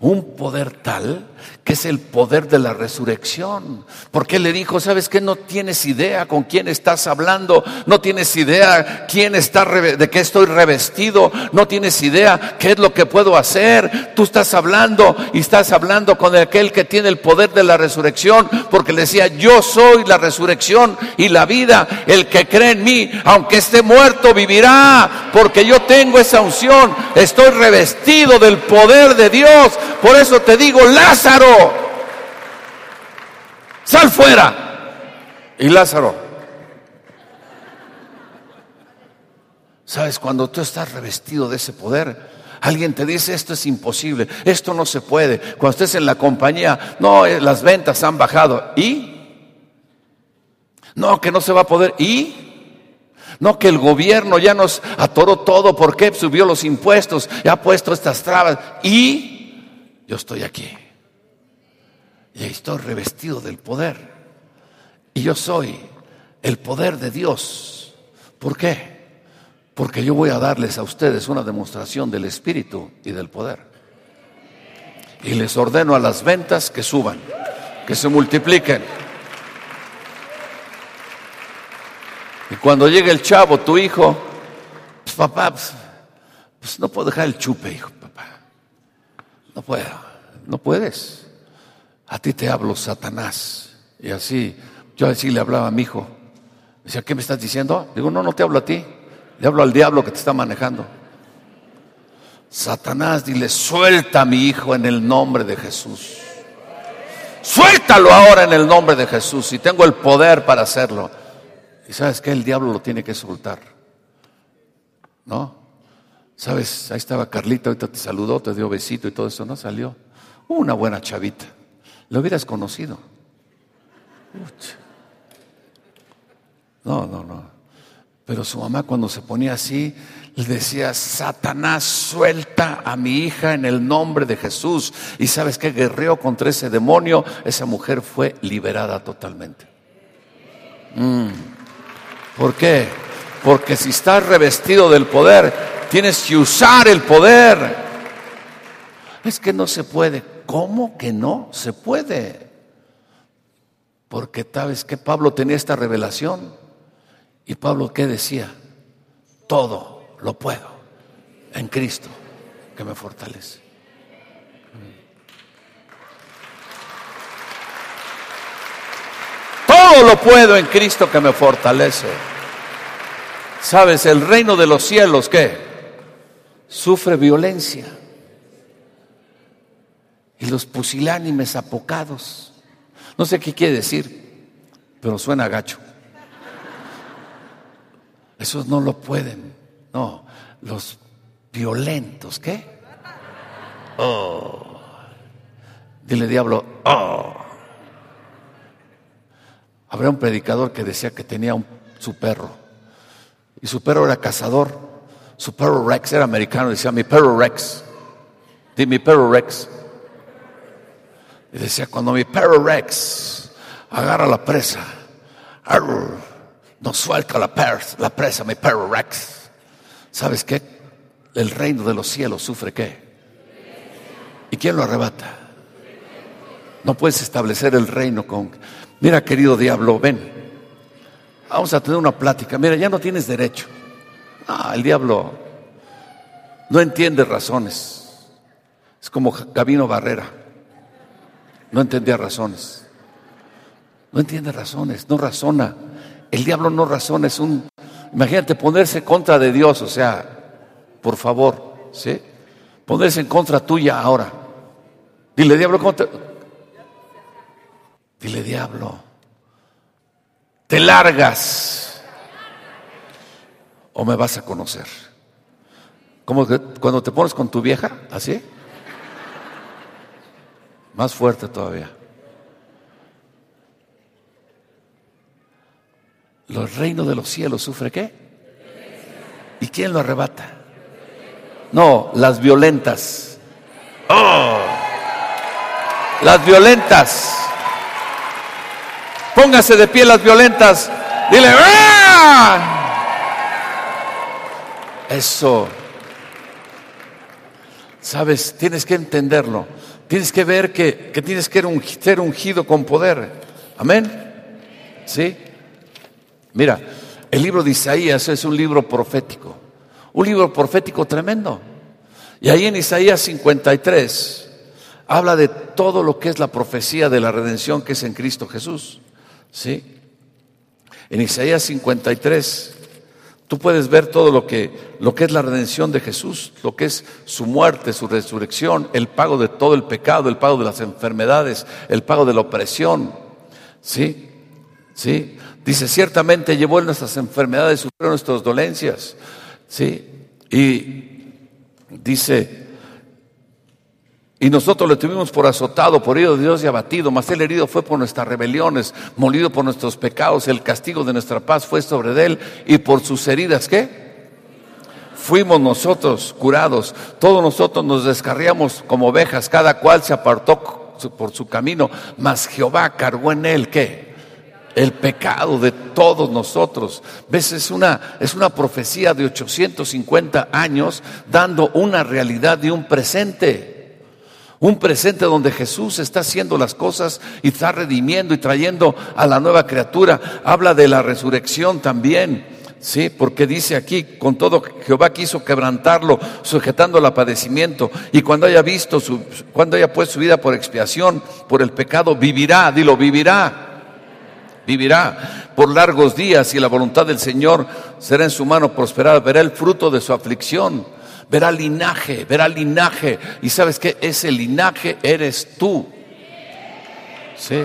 un poder tal que es el poder de la resurrección. Porque le dijo, ¿sabes qué? No tienes idea con quién estás hablando, no tienes idea quién está de qué estoy revestido, no tienes idea qué es lo que puedo hacer. Tú estás hablando y estás hablando con aquel que tiene el poder de la resurrección, porque le decía, "Yo soy la resurrección y la vida, el que cree en mí, aunque esté muerto vivirá, porque yo tengo esa unción, estoy revestido del poder de Dios." Por eso te digo, Lázaro, sal fuera. Y Lázaro, ¿sabes? Cuando tú estás revestido de ese poder, alguien te dice, esto es imposible, esto no se puede. Cuando estés en la compañía, no, eh, las ventas han bajado. ¿Y? No, que no se va a poder. ¿Y? No, que el gobierno ya nos atoró todo porque subió los impuestos, ya ha puesto estas trabas. ¿Y? Yo estoy aquí. Y estoy revestido del poder. Y yo soy el poder de Dios. ¿Por qué? Porque yo voy a darles a ustedes una demostración del Espíritu y del poder. Y les ordeno a las ventas que suban, que se multipliquen. Y cuando llegue el chavo, tu hijo, pues papá, pues, pues no puedo dejar el chupe, hijo, papá. No puedo, no puedes. A ti te hablo, Satanás. Y así, yo así le hablaba a mi hijo. Decía, ¿qué me estás diciendo? Digo, no, no te hablo a ti. Le hablo al diablo que te está manejando. Satanás, dile, suelta a mi hijo en el nombre de Jesús. Suéltalo ahora en el nombre de Jesús y tengo el poder para hacerlo. Y sabes que el diablo lo tiene que soltar. ¿No? ¿Sabes? Ahí estaba Carlita, ahorita te saludó, te dio besito y todo eso, ¿no? Salió. Una buena chavita. Lo hubieras conocido. No, no, no. Pero su mamá cuando se ponía así, le decía, Satanás, suelta a mi hija en el nombre de Jesús. Y sabes que guerreó contra ese demonio, esa mujer fue liberada totalmente. Mm. ¿Por qué? Porque si estás revestido del poder, tienes que usar el poder. Es que no se puede. ¿Cómo que no se puede? Porque sabes que Pablo tenía esta revelación. ¿Y Pablo qué decía? Todo lo puedo en Cristo que me fortalece. Todo lo puedo en Cristo que me fortalece. ¿Sabes? El reino de los cielos, ¿qué? Sufre violencia y los pusilánimes apocados. No sé qué quiere decir, pero suena gacho. Esos no lo pueden. No, los violentos, ¿qué? Oh. Dile diablo, oh. Habrá un predicador que decía que tenía un, su perro. Y su perro era cazador. Su perro Rex era americano. Decía, mi perro Rex. Di mi perro Rex. Y decía, cuando mi perro Rex agarra la presa, no suelta la, la presa, mi perro Rex. ¿Sabes qué? El reino de los cielos sufre qué? ¿Y quién lo arrebata? No puedes establecer el reino con... Mira, querido diablo, ven. Vamos a tener una plática. Mira, ya no tienes derecho. Ah, el diablo no entiende razones. Es como Gabino Barrera. No entendía razones. No entiende razones, no razona. El diablo no razona, es un... Imagínate ponerse contra de Dios, o sea, por favor, ¿sí? Ponerse en contra tuya ahora. Dile, diablo, contra... Dile, diablo, te largas o me vas a conocer. Como que cuando te pones con tu vieja, así. Más fuerte todavía. Los reinos de los cielos sufre qué? ¿Y quién lo arrebata? No, las violentas. Oh, las violentas. Póngase de pie las violentas. Dile, ¡Ah! Eso. Sabes, tienes que entenderlo. Tienes que ver que, que tienes que ser ungido con poder. Amén. ¿Sí? Mira, el libro de Isaías es un libro profético, un libro profético tremendo. Y ahí en Isaías 53 habla de todo lo que es la profecía de la redención que es en Cristo Jesús. ¿Sí? En Isaías 53 tú puedes ver todo lo que, lo que es la redención de Jesús, lo que es su muerte, su resurrección, el pago de todo el pecado, el pago de las enfermedades, el pago de la opresión. ¿Sí? ¿Sí? Dice, ciertamente llevó nuestras enfermedades, sufrió nuestras dolencias. ¿Sí? Y dice, y nosotros le tuvimos por azotado, por herido de Dios y abatido, mas el herido fue por nuestras rebeliones, molido por nuestros pecados, el castigo de nuestra paz fue sobre él, y por sus heridas, ¿qué? Fuimos nosotros curados, todos nosotros nos descarriamos como ovejas, cada cual se apartó por su camino, mas Jehová cargó en él, ¿qué? el pecado de todos nosotros. ¿Ves? Es una, es una profecía de 850 años dando una realidad de un presente. Un presente donde Jesús está haciendo las cosas y está redimiendo y trayendo a la nueva criatura. Habla de la resurrección también. Sí, porque dice aquí, con todo Jehová quiso quebrantarlo, sujetando al padecimiento, y cuando haya visto su, cuando haya puesto su vida por expiación, por el pecado, vivirá, dilo, vivirá vivirá por largos días y la voluntad del Señor será en su mano prosperada, verá el fruto de su aflicción, verá linaje, verá linaje. Y sabes que ese linaje eres tú. ¿Sí?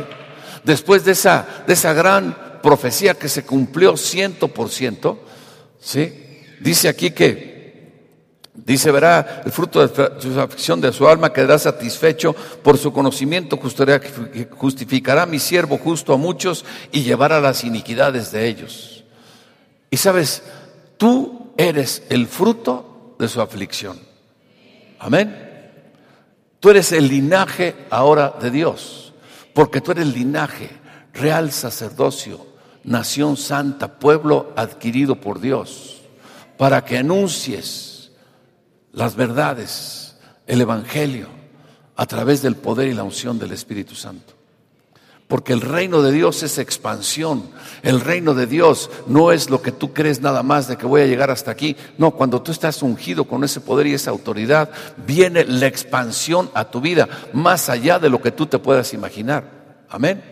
Después de esa, de esa gran profecía que se cumplió ciento por ciento, ¿sí? Dice aquí que Dice, verá el fruto de su aflicción de su alma, quedará satisfecho por su conocimiento, justificará mi siervo justo a muchos y llevará las iniquidades de ellos. Y sabes, tú eres el fruto de su aflicción. Amén. Tú eres el linaje ahora de Dios, porque tú eres el linaje, real sacerdocio, nación santa, pueblo adquirido por Dios, para que anuncies las verdades, el Evangelio, a través del poder y la unción del Espíritu Santo. Porque el reino de Dios es expansión. El reino de Dios no es lo que tú crees nada más de que voy a llegar hasta aquí. No, cuando tú estás ungido con ese poder y esa autoridad, viene la expansión a tu vida, más allá de lo que tú te puedas imaginar. Amén.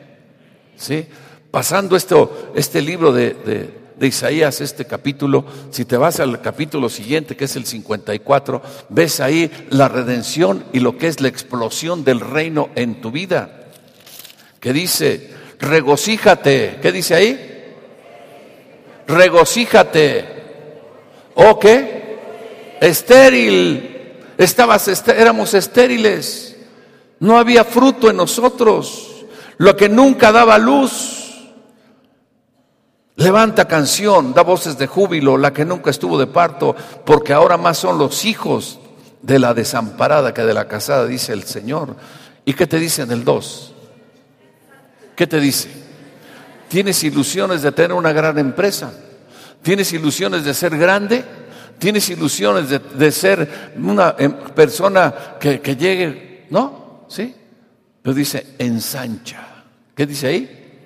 ¿Sí? Pasando esto, este libro de, de Isaías, este capítulo, si te vas al capítulo siguiente, que es el 54, ves ahí la redención y lo que es la explosión del reino en tu vida. Que dice, regocíjate. ¿Qué dice ahí? Regocíjate. ¿O qué? Estéril. Estabas, éramos estériles. No había fruto en nosotros. Lo que nunca daba luz Levanta canción, da voces de júbilo, la que nunca estuvo de parto, porque ahora más son los hijos de la desamparada que de la casada, dice el Señor. ¿Y qué te dice en el 2? ¿Qué te dice? ¿Tienes ilusiones de tener una gran empresa? ¿Tienes ilusiones de ser grande? ¿Tienes ilusiones de, ser una em, persona que, que llegue? ¿No? ¿Sí? Pero dice ensancha. ¿Qué dice ahí?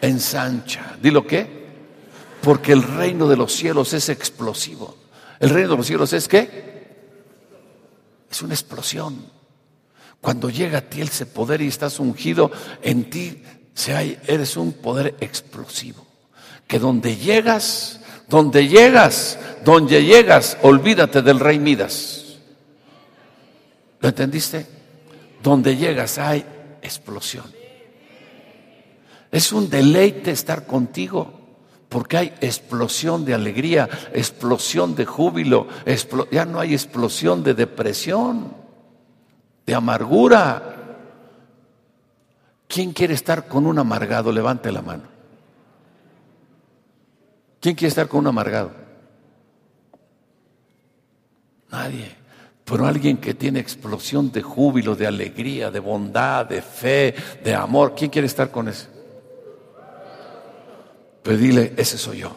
ensancha. ¿Dilo qué? Porque el reino de los cielos es explosivo. ¿El reino de los cielos es qué? Es una explosión. Cuando llega a ti ese poder y estás ungido, en ti eres un poder explosivo. Que donde llegas, donde llegas, donde llegas, olvídate del rey Midas. ¿Lo entendiste? Donde llegas hay explosión. Es un deleite estar contigo porque hay explosión de alegría, explosión de júbilo, ya no hay explosión de depresión, de amargura. ¿Quién quiere estar con un amargado? Levante la mano. ¿Quién quiere estar con un amargado? Nadie. Pero alguien que tiene explosión de júbilo, de alegría, de bondad, de fe, de amor. ¿Quién quiere estar con ese? Pero dile, ese soy yo.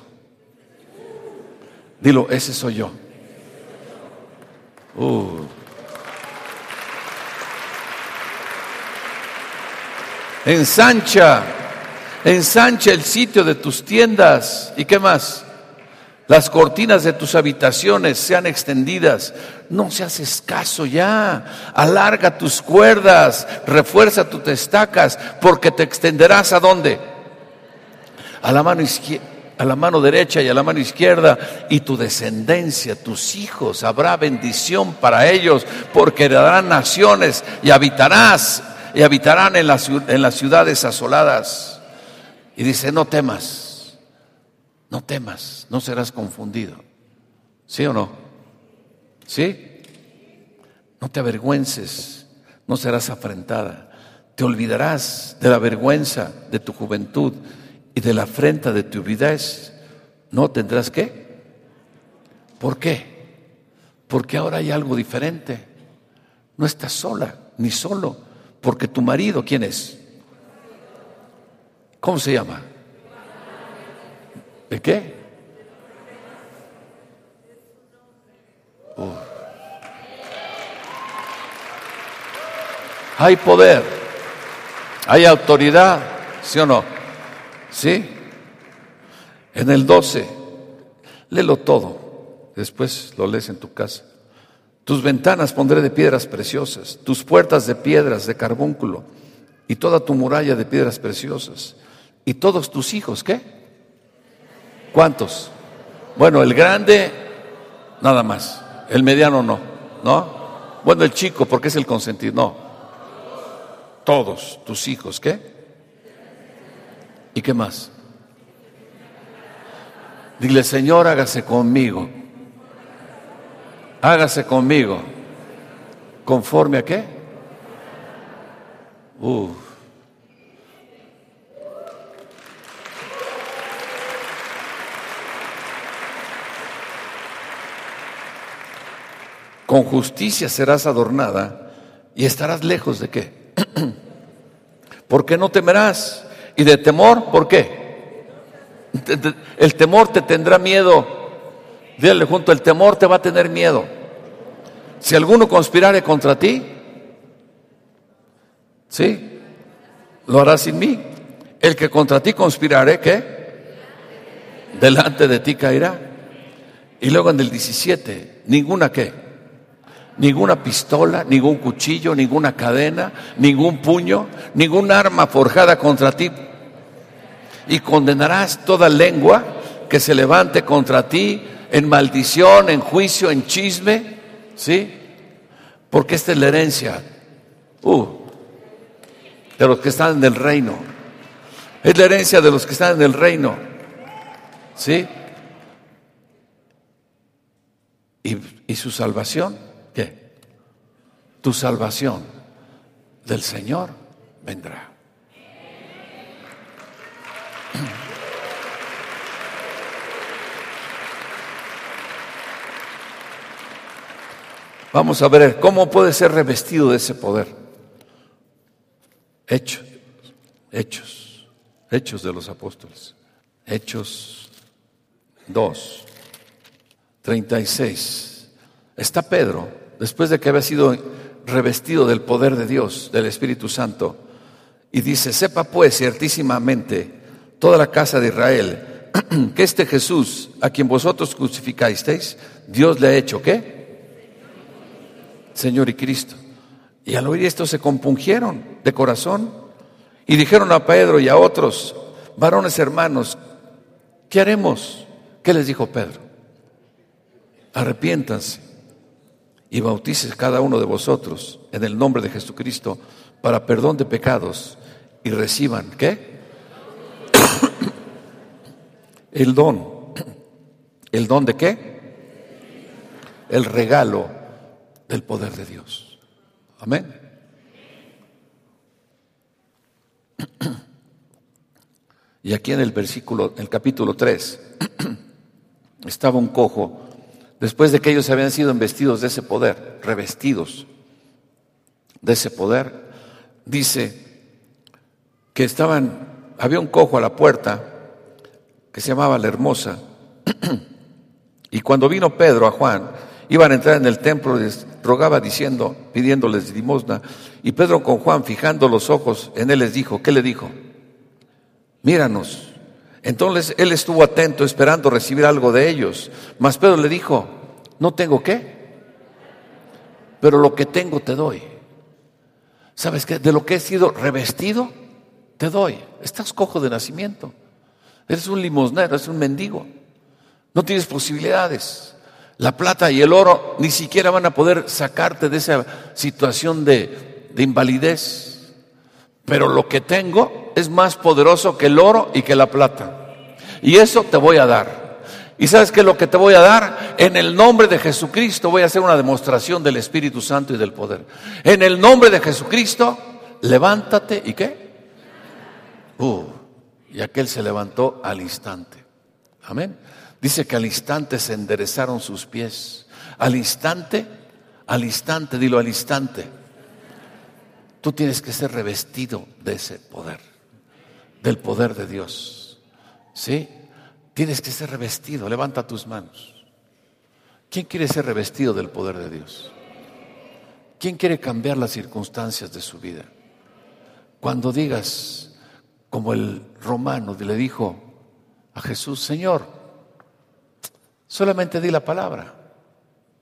Dilo, ese soy yo. Uh. Ensancha, ensancha el sitio de tus tiendas. ¿Y qué más? Las cortinas de tus habitaciones sean extendidas. No seas escaso ya. Alarga tus cuerdas, refuerza tus estacas, porque te extenderás a dónde? a la mano a la mano derecha y a la mano izquierda, y tu descendencia, tus hijos, habrá bendición para ellos, porque heredarán naciones y habitarás, y habitarán en las, en las ciudades asoladas. Y dice, no temas, no temas, no serás confundido. ¿Sí o no? ¿Sí? No te avergüences, no serás afrentada. Te olvidarás de la vergüenza de tu juventud y de la afrenta de tu vida es, no tendrás qué. ¿Por qué? Porque ahora hay algo diferente. No estás sola, ni solo, porque tu marido, ¿quién es? ¿Cómo se llama? ¿De qué? Hay poder, hay autoridad, ¿sí o no? ¿Sí? En el 12, léelo todo, después lo lees en tu casa. Tus ventanas pondré de piedras preciosas, tus puertas de piedras de carbúnculo y toda tu muralla de piedras preciosas. ¿Y todos tus hijos qué? ¿Cuántos? Bueno, el grande, nada más. El mediano no, ¿no? Bueno, el chico, porque es el consentido, no. Todos tus hijos, ¿qué? ¿Y qué más? Dile, Señor, hágase conmigo. Hágase conmigo. ¿Conforme a qué? Uf. Con justicia serás adornada y estarás lejos de qué? (clears throat) Porque no temerás y de temor, ¿por qué? El temor te tendrá miedo. Dile junto, el temor te va a tener miedo. Si alguno conspirare contra ti, ¿sí? Lo hará sin mí. El que contra ti conspirare, ¿qué? Delante de ti caerá. Y luego en el 17, ninguna qué? Ninguna pistola, ningún cuchillo, ninguna cadena, ningún puño, ningún arma forjada contra ti y condenarás toda lengua que se levante contra ti en maldición, en juicio, en chisme, ¿sí? Porque esta es la herencia uh, de los que están en el reino. Es la herencia de los que están en el reino, ¿sí? ¿Y, y su salvación? ¿Qué? Tu salvación del Señor vendrá. Vamos a ver cómo puede ser revestido de ese poder. Hechos, hechos, hechos de los apóstoles. Hechos 2, 36. Está Pedro, después de que había sido revestido del poder de Dios, del Espíritu Santo, y dice, sepa pues ciertísimamente toda la casa de Israel (clears throat) que este Jesús, a quien vosotros crucificasteis, Dios le ha hecho qué? Señor y Cristo. Y al oír esto se compungieron de corazón y dijeron a Pedro y a otros, varones hermanos, ¿qué haremos? ¿Qué les dijo Pedro? Arrepiéntanse y bautices cada uno de vosotros en el nombre de Jesucristo para perdón de pecados y reciban, ¿qué? (coughs) el don. ¿El don de qué? El regalo del poder de Dios. Amén. Y aquí en el versículo, el capítulo 3, (clears throat) estaba un cojo, después de que ellos habían sido investidos de ese poder, revestidos de ese poder, dice que estaban, había un cojo a la puerta que se llamaba la hermosa, (clears throat) y cuando vino Pedro a Juan, iban a entrar en el templo, les rogaba diciendo, pidiéndoles limosna, y Pedro con Juan, fijando los ojos en él, les dijo, ¿qué le dijo? Míranos. Entonces él estuvo atento, esperando recibir algo de ellos, mas Pedro le dijo, no tengo qué, pero lo que tengo te doy. ¿Sabes qué? De lo que he sido revestido, te doy. Estás cojo de nacimiento. Eres un limosnero, eres un mendigo. No tienes posibilidades. La plata y el oro ni siquiera van a poder sacarte de esa situación de, de invalidez. Pero lo que tengo es más poderoso que el oro y que la plata. Y eso te voy a dar. ¿Y sabes qué es lo que te voy a dar? En el nombre de Jesucristo voy a hacer una demostración del Espíritu Santo y del poder. En el nombre de Jesucristo, levántate y qué? Uh, y aquel se levantó al instante. Amén. Dice que al instante se enderezaron sus pies. Al instante, al instante, dilo al instante. Tú tienes que ser revestido de ese poder, del poder de Dios. ¿Sí? Tienes que ser revestido. Levanta tus manos. ¿Quién quiere ser revestido del poder de Dios? ¿Quién quiere cambiar las circunstancias de su vida? Cuando digas, como el romano le dijo a Jesús, Señor, solamente di la palabra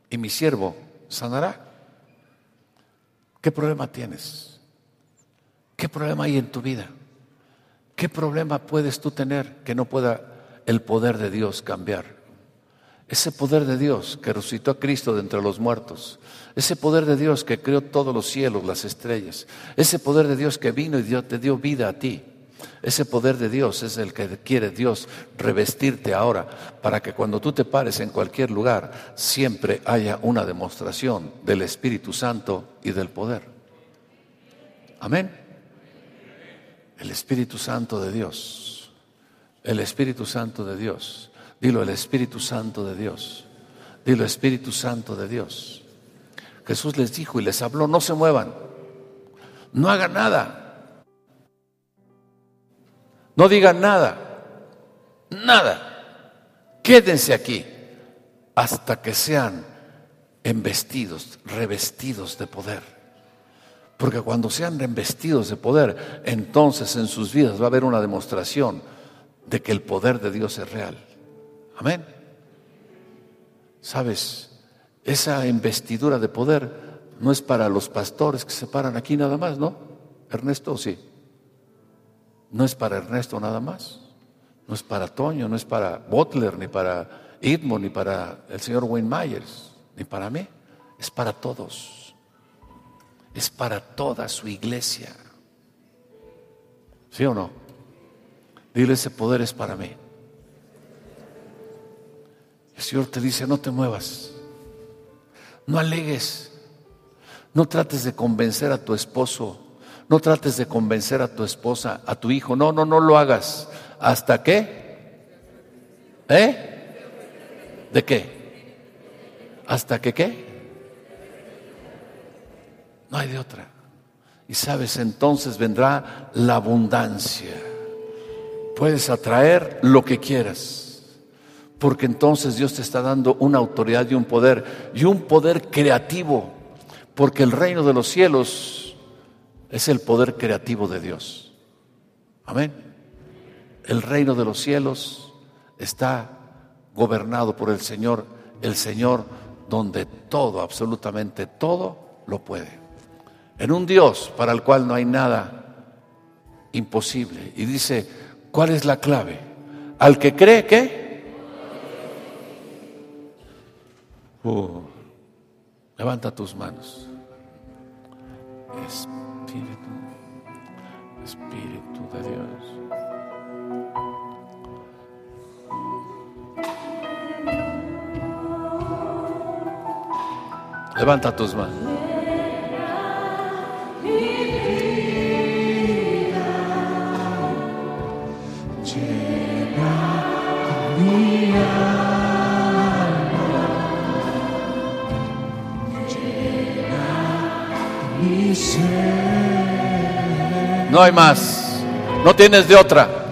y mi siervo sanará. ¿Qué problema tienes? ¿Qué problema hay en tu vida? ¿Qué problema puedes tú tener que no pueda el poder de Dios cambiar. Ese poder de Dios que resucitó a Cristo de entre los muertos. Ese poder de Dios que creó todos los cielos, las estrellas. Ese poder de Dios que vino y te dio vida a ti. Ese poder de Dios es el que quiere Dios revestirte ahora para que cuando tú te pares en cualquier lugar siempre haya una demostración del Espíritu Santo y del poder. Amén. El Espíritu Santo de Dios el Espíritu Santo de Dios. Dilo, el Espíritu Santo de Dios. Dilo, Espíritu Santo de Dios. Jesús les dijo y les habló, no se muevan, no hagan nada, no digan nada, nada. Quédense aquí hasta que sean embestidos, revestidos de poder. Porque cuando sean revestidos de poder, entonces en sus vidas va a haber una demostración de que el poder de Dios es real. Amén. Sabes, esa investidura de poder no es para los pastores que se paran aquí nada más, ¿no? Ernesto, sí. No es para Ernesto nada más. No es para Toño, no es para Butler, ni para Edmond, ni para el señor Wayne Myers, ni para mí. Es para todos. Es para toda su iglesia. ¿Sí o no? Dile, ese poder es para mí. El Señor te dice, no te muevas, no alegues, no trates de convencer a tu esposo, no trates de convencer a tu esposa, a tu hijo, no, no, no lo hagas. ¿Hasta qué? ¿Eh? ¿De qué? ¿Hasta que qué? No hay de otra. Y sabes, entonces vendrá la abundancia puedes atraer lo que quieras. Porque entonces Dios te está dando una autoridad y un poder, y un poder creativo. Porque el reino de los cielos es el poder creativo de Dios. Amén. El reino de los cielos está gobernado por el Señor, el Señor donde todo, absolutamente todo, lo puede. En un Dios para el cual no hay nada imposible. Y dice, ¿cuál es la clave? Al que cree que... Uh, levanta tus manos. Espíritu, Espíritu de Dios. Levanta tus manos. No hay más. No tienes de otra.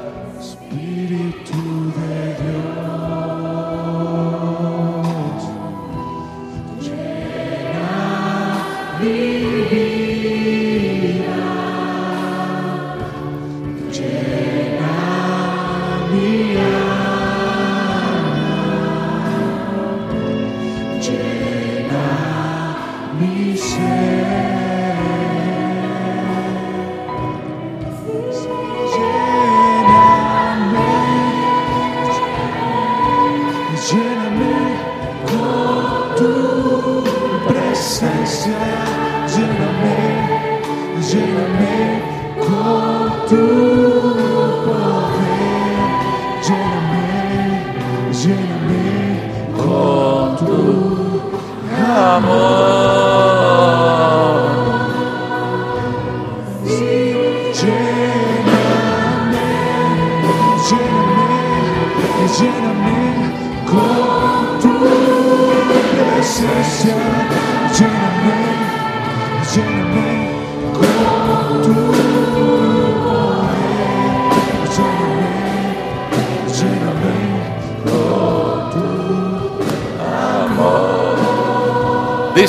Con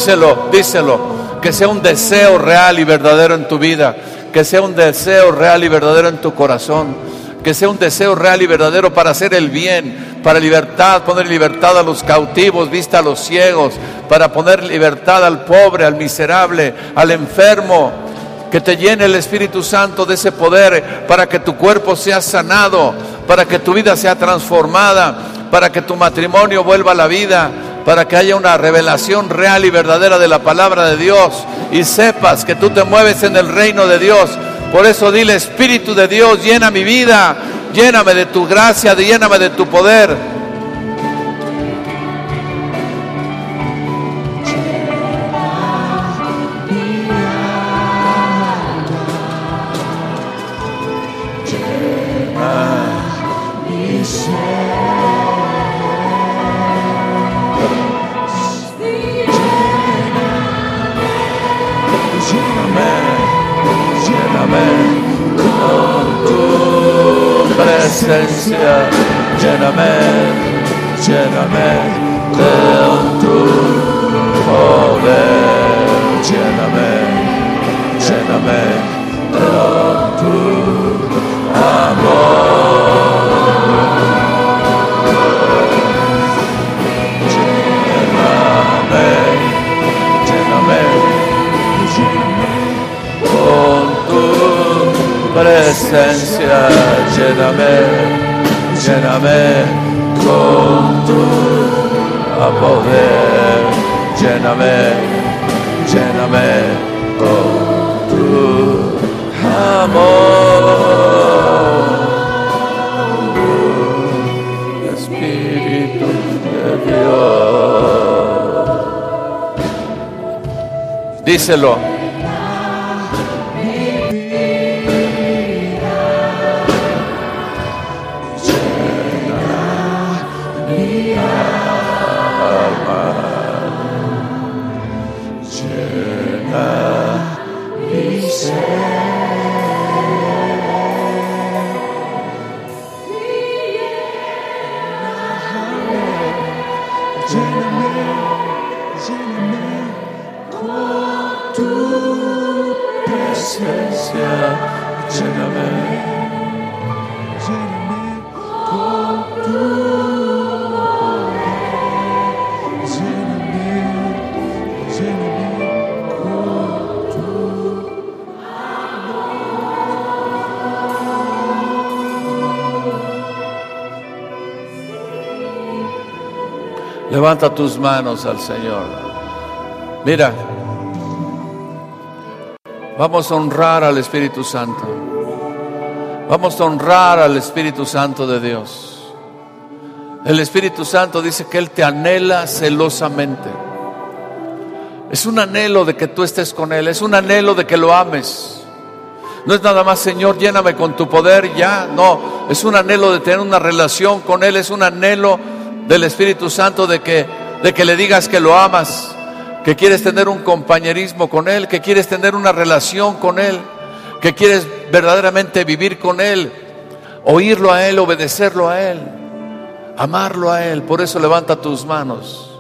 Díselo, díselo. Que sea un deseo real y verdadero en tu vida. Que sea un deseo real y verdadero en tu corazón. Que sea un deseo real y verdadero para hacer el bien, para libertad, poner libertad a los cautivos, vista a los ciegos, para poner libertad al pobre, al miserable, al enfermo. Que te llene el Espíritu Santo de ese poder para que tu cuerpo sea sanado, para que tu vida sea transformada, para que tu matrimonio vuelva a la vida, para que haya una revelación real y verdadera de la palabra de Dios y sepas que tú te mueves en el reino de Dios. Por eso dile, Espíritu de Dios, llena mi vida, lléname de tu gracia, lléname de tu poder. Lléname, lléname con tu poder, lléname, lléname con tu amor. Espíritu de Dios. Díselo. Levanta tus manos al Señor. Mira, vamos a honrar al Espíritu Santo. Vamos a honrar al Espíritu Santo de Dios. El Espíritu Santo dice que Él te anhela celosamente. Es un anhelo de que tú estés con Él, es un anhelo de que lo ames. No es nada más, Señor, lléname con tu poder, ya. No, es un anhelo de tener una relación con Él, es un anhelo del Espíritu Santo de que, de que le digas que lo amas, que quieres tener un compañerismo con Él, que quieres tener una relación con Él, que quieres verdaderamente vivir con Él, oírlo a Él, obedecerlo a Él, amarlo a Él. Por eso levanta tus manos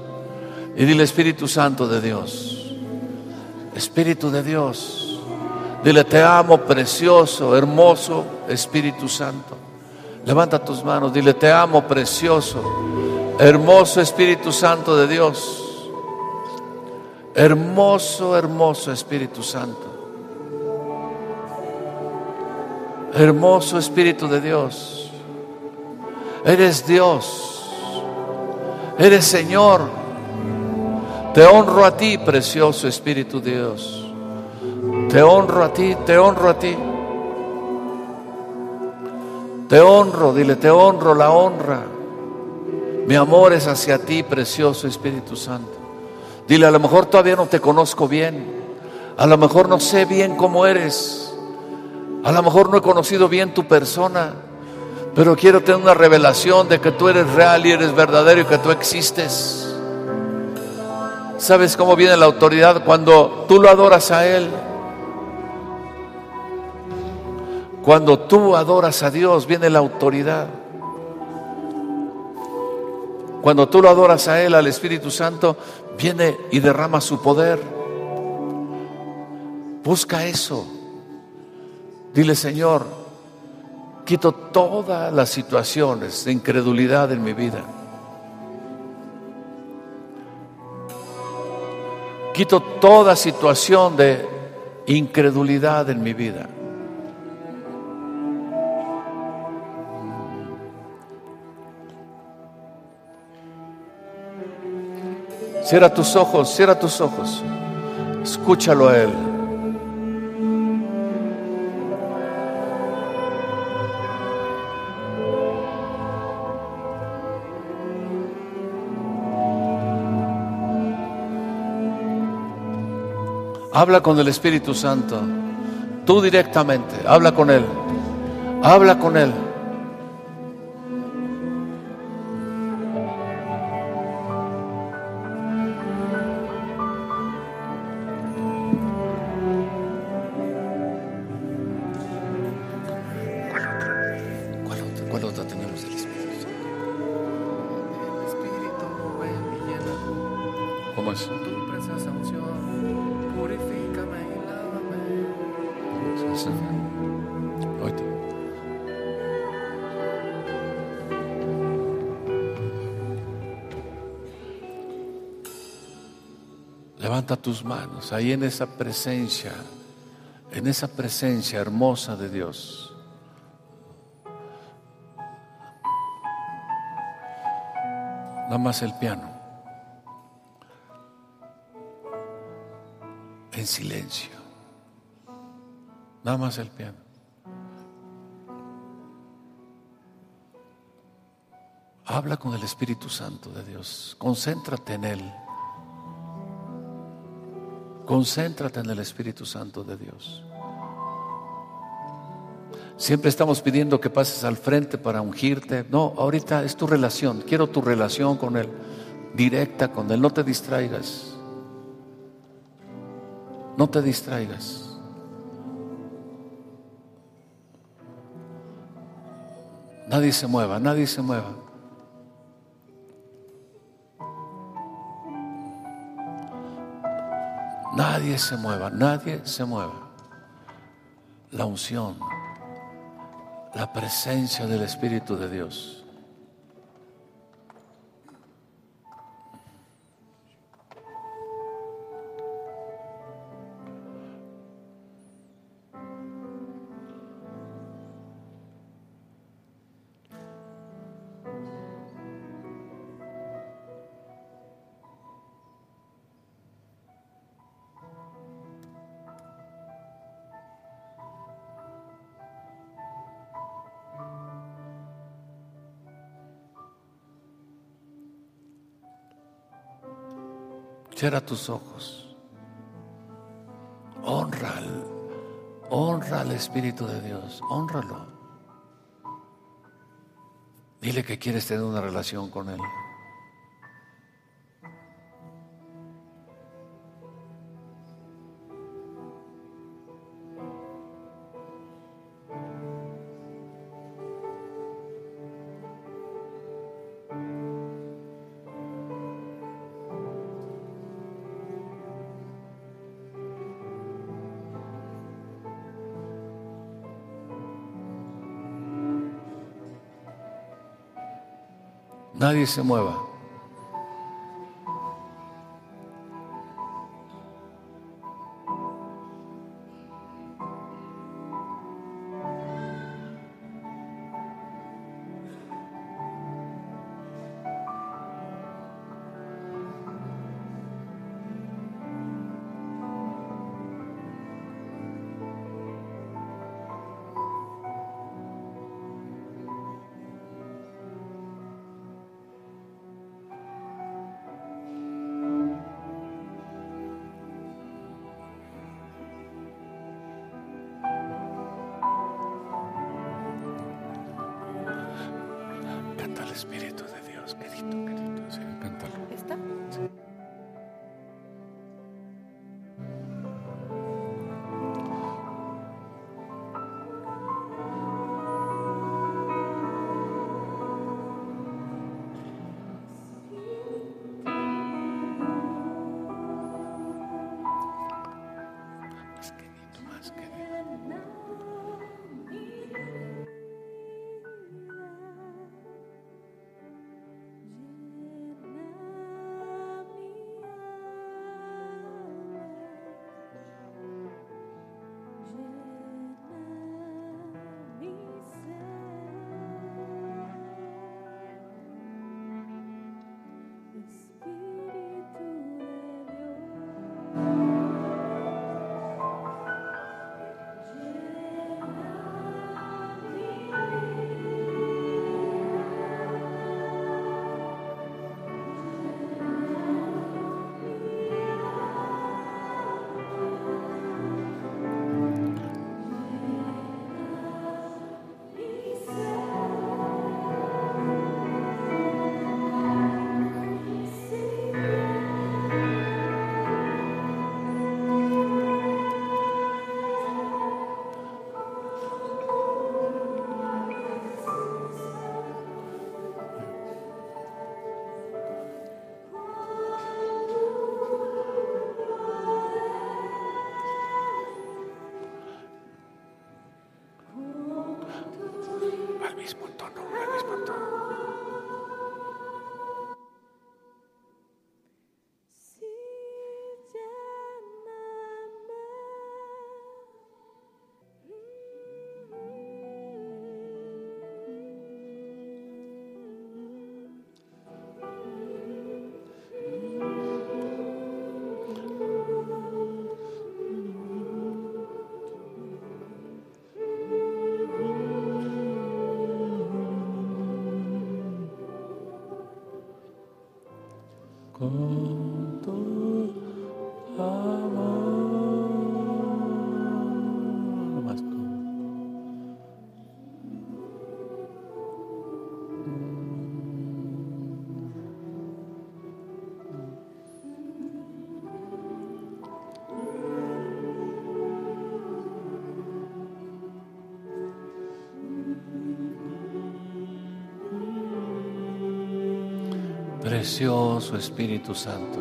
y dile Espíritu Santo de Dios, Espíritu de Dios. Dile, te amo, precioso, hermoso Espíritu Santo. Levanta tus manos, dile, te amo, precioso, hermoso Espíritu Santo de Dios. Hermoso, hermoso Espíritu Santo. Hermoso Espíritu de Dios. Eres Dios. Eres Señor. Te honro a ti, precioso Espíritu Dios. Te honro a ti, te honro a ti. Te honro, dile, te honro la honra. Mi amor es hacia ti, precioso Espíritu Santo. Dile, a lo mejor todavía no te conozco bien. A lo mejor no sé bien cómo eres. A lo mejor no he conocido bien tu persona. Pero quiero tener una revelación de que tú eres real y eres verdadero y que tú existes. ¿Sabes cómo viene la autoridad? Cuando tú lo adoras a Él. Cuando tú adoras a Dios, viene la autoridad. Cuando tú lo adoras a Él, al Espíritu Santo, viene y derrama su poder. Busca eso. Dile, Señor, quito todas las situaciones de incredulidad en mi vida. Quito toda situación de incredulidad en mi vida. Cierra tus ojos, cierra tus ojos. Escúchalo a Él. Habla con el Espíritu Santo. Tú directamente, habla con Él. Habla con Él. Levanta tus manos ahí en esa presencia, en esa presencia hermosa de Dios. Nada más el piano. En silencio. Nada más el piano. Habla con el Espíritu Santo de Dios. Concéntrate en Él. Concéntrate en el Espíritu Santo de Dios. Siempre estamos pidiendo que pases al frente para ungirte. No, ahorita es tu relación. Quiero tu relación con Él. Directa con Él. No te distraigas. No te distraigas. Nadie se mueva, nadie se mueva. Nadie se mueva, nadie se mueva. La unción, la presencia del Espíritu de Dios. Cierra tus ojos. Honra honra al Espíritu de Dios. Honralo. Dile que quieres tener una relación con Él. Nadie se mueva. Precioso Espíritu Santo.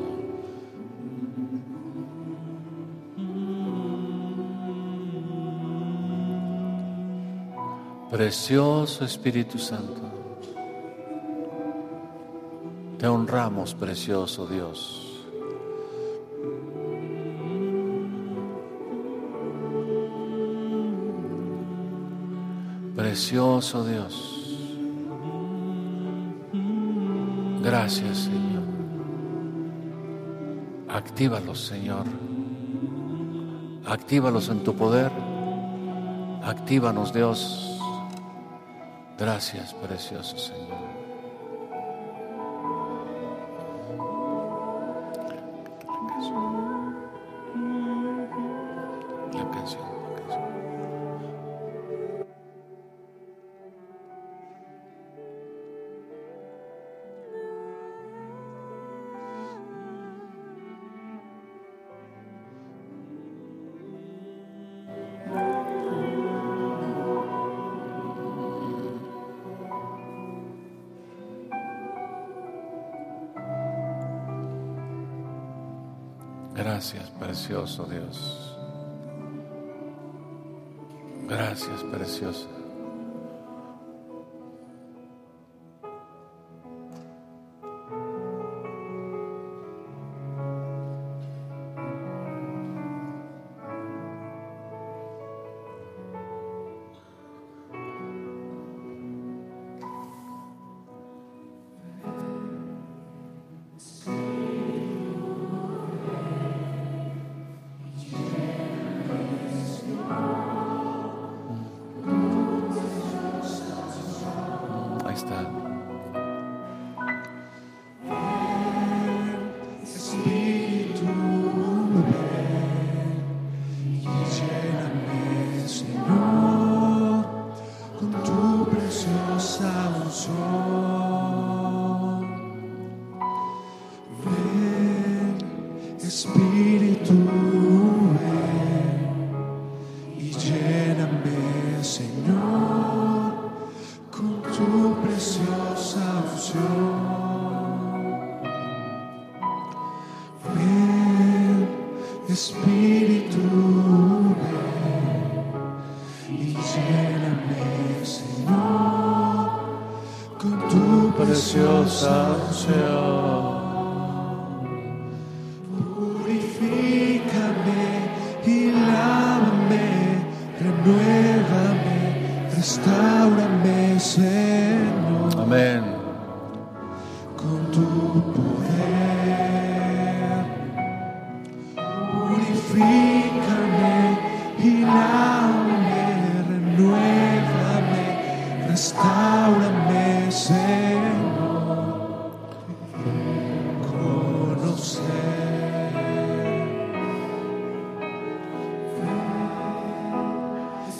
Precioso Espíritu Santo. Te honramos, precioso Dios. Precioso Dios. Gracias, Señor. Actívalos, Señor. Actívalos en tu poder. Actívanos, Dios. Gracias, precioso Señor. Gracias, precioso Dios. Gracias, precioso.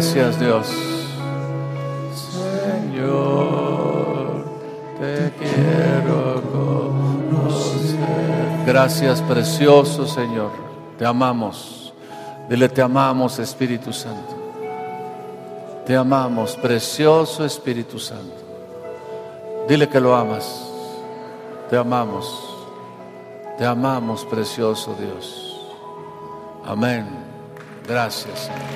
Gracias Dios. Señor, te quiero conocer. Gracias precioso Señor. Te amamos. Dile, te amamos Espíritu Santo. Te amamos, precioso Espíritu Santo. Dile que lo amas. Te amamos. Te amamos, precioso Dios. Amén. Gracias. Señor.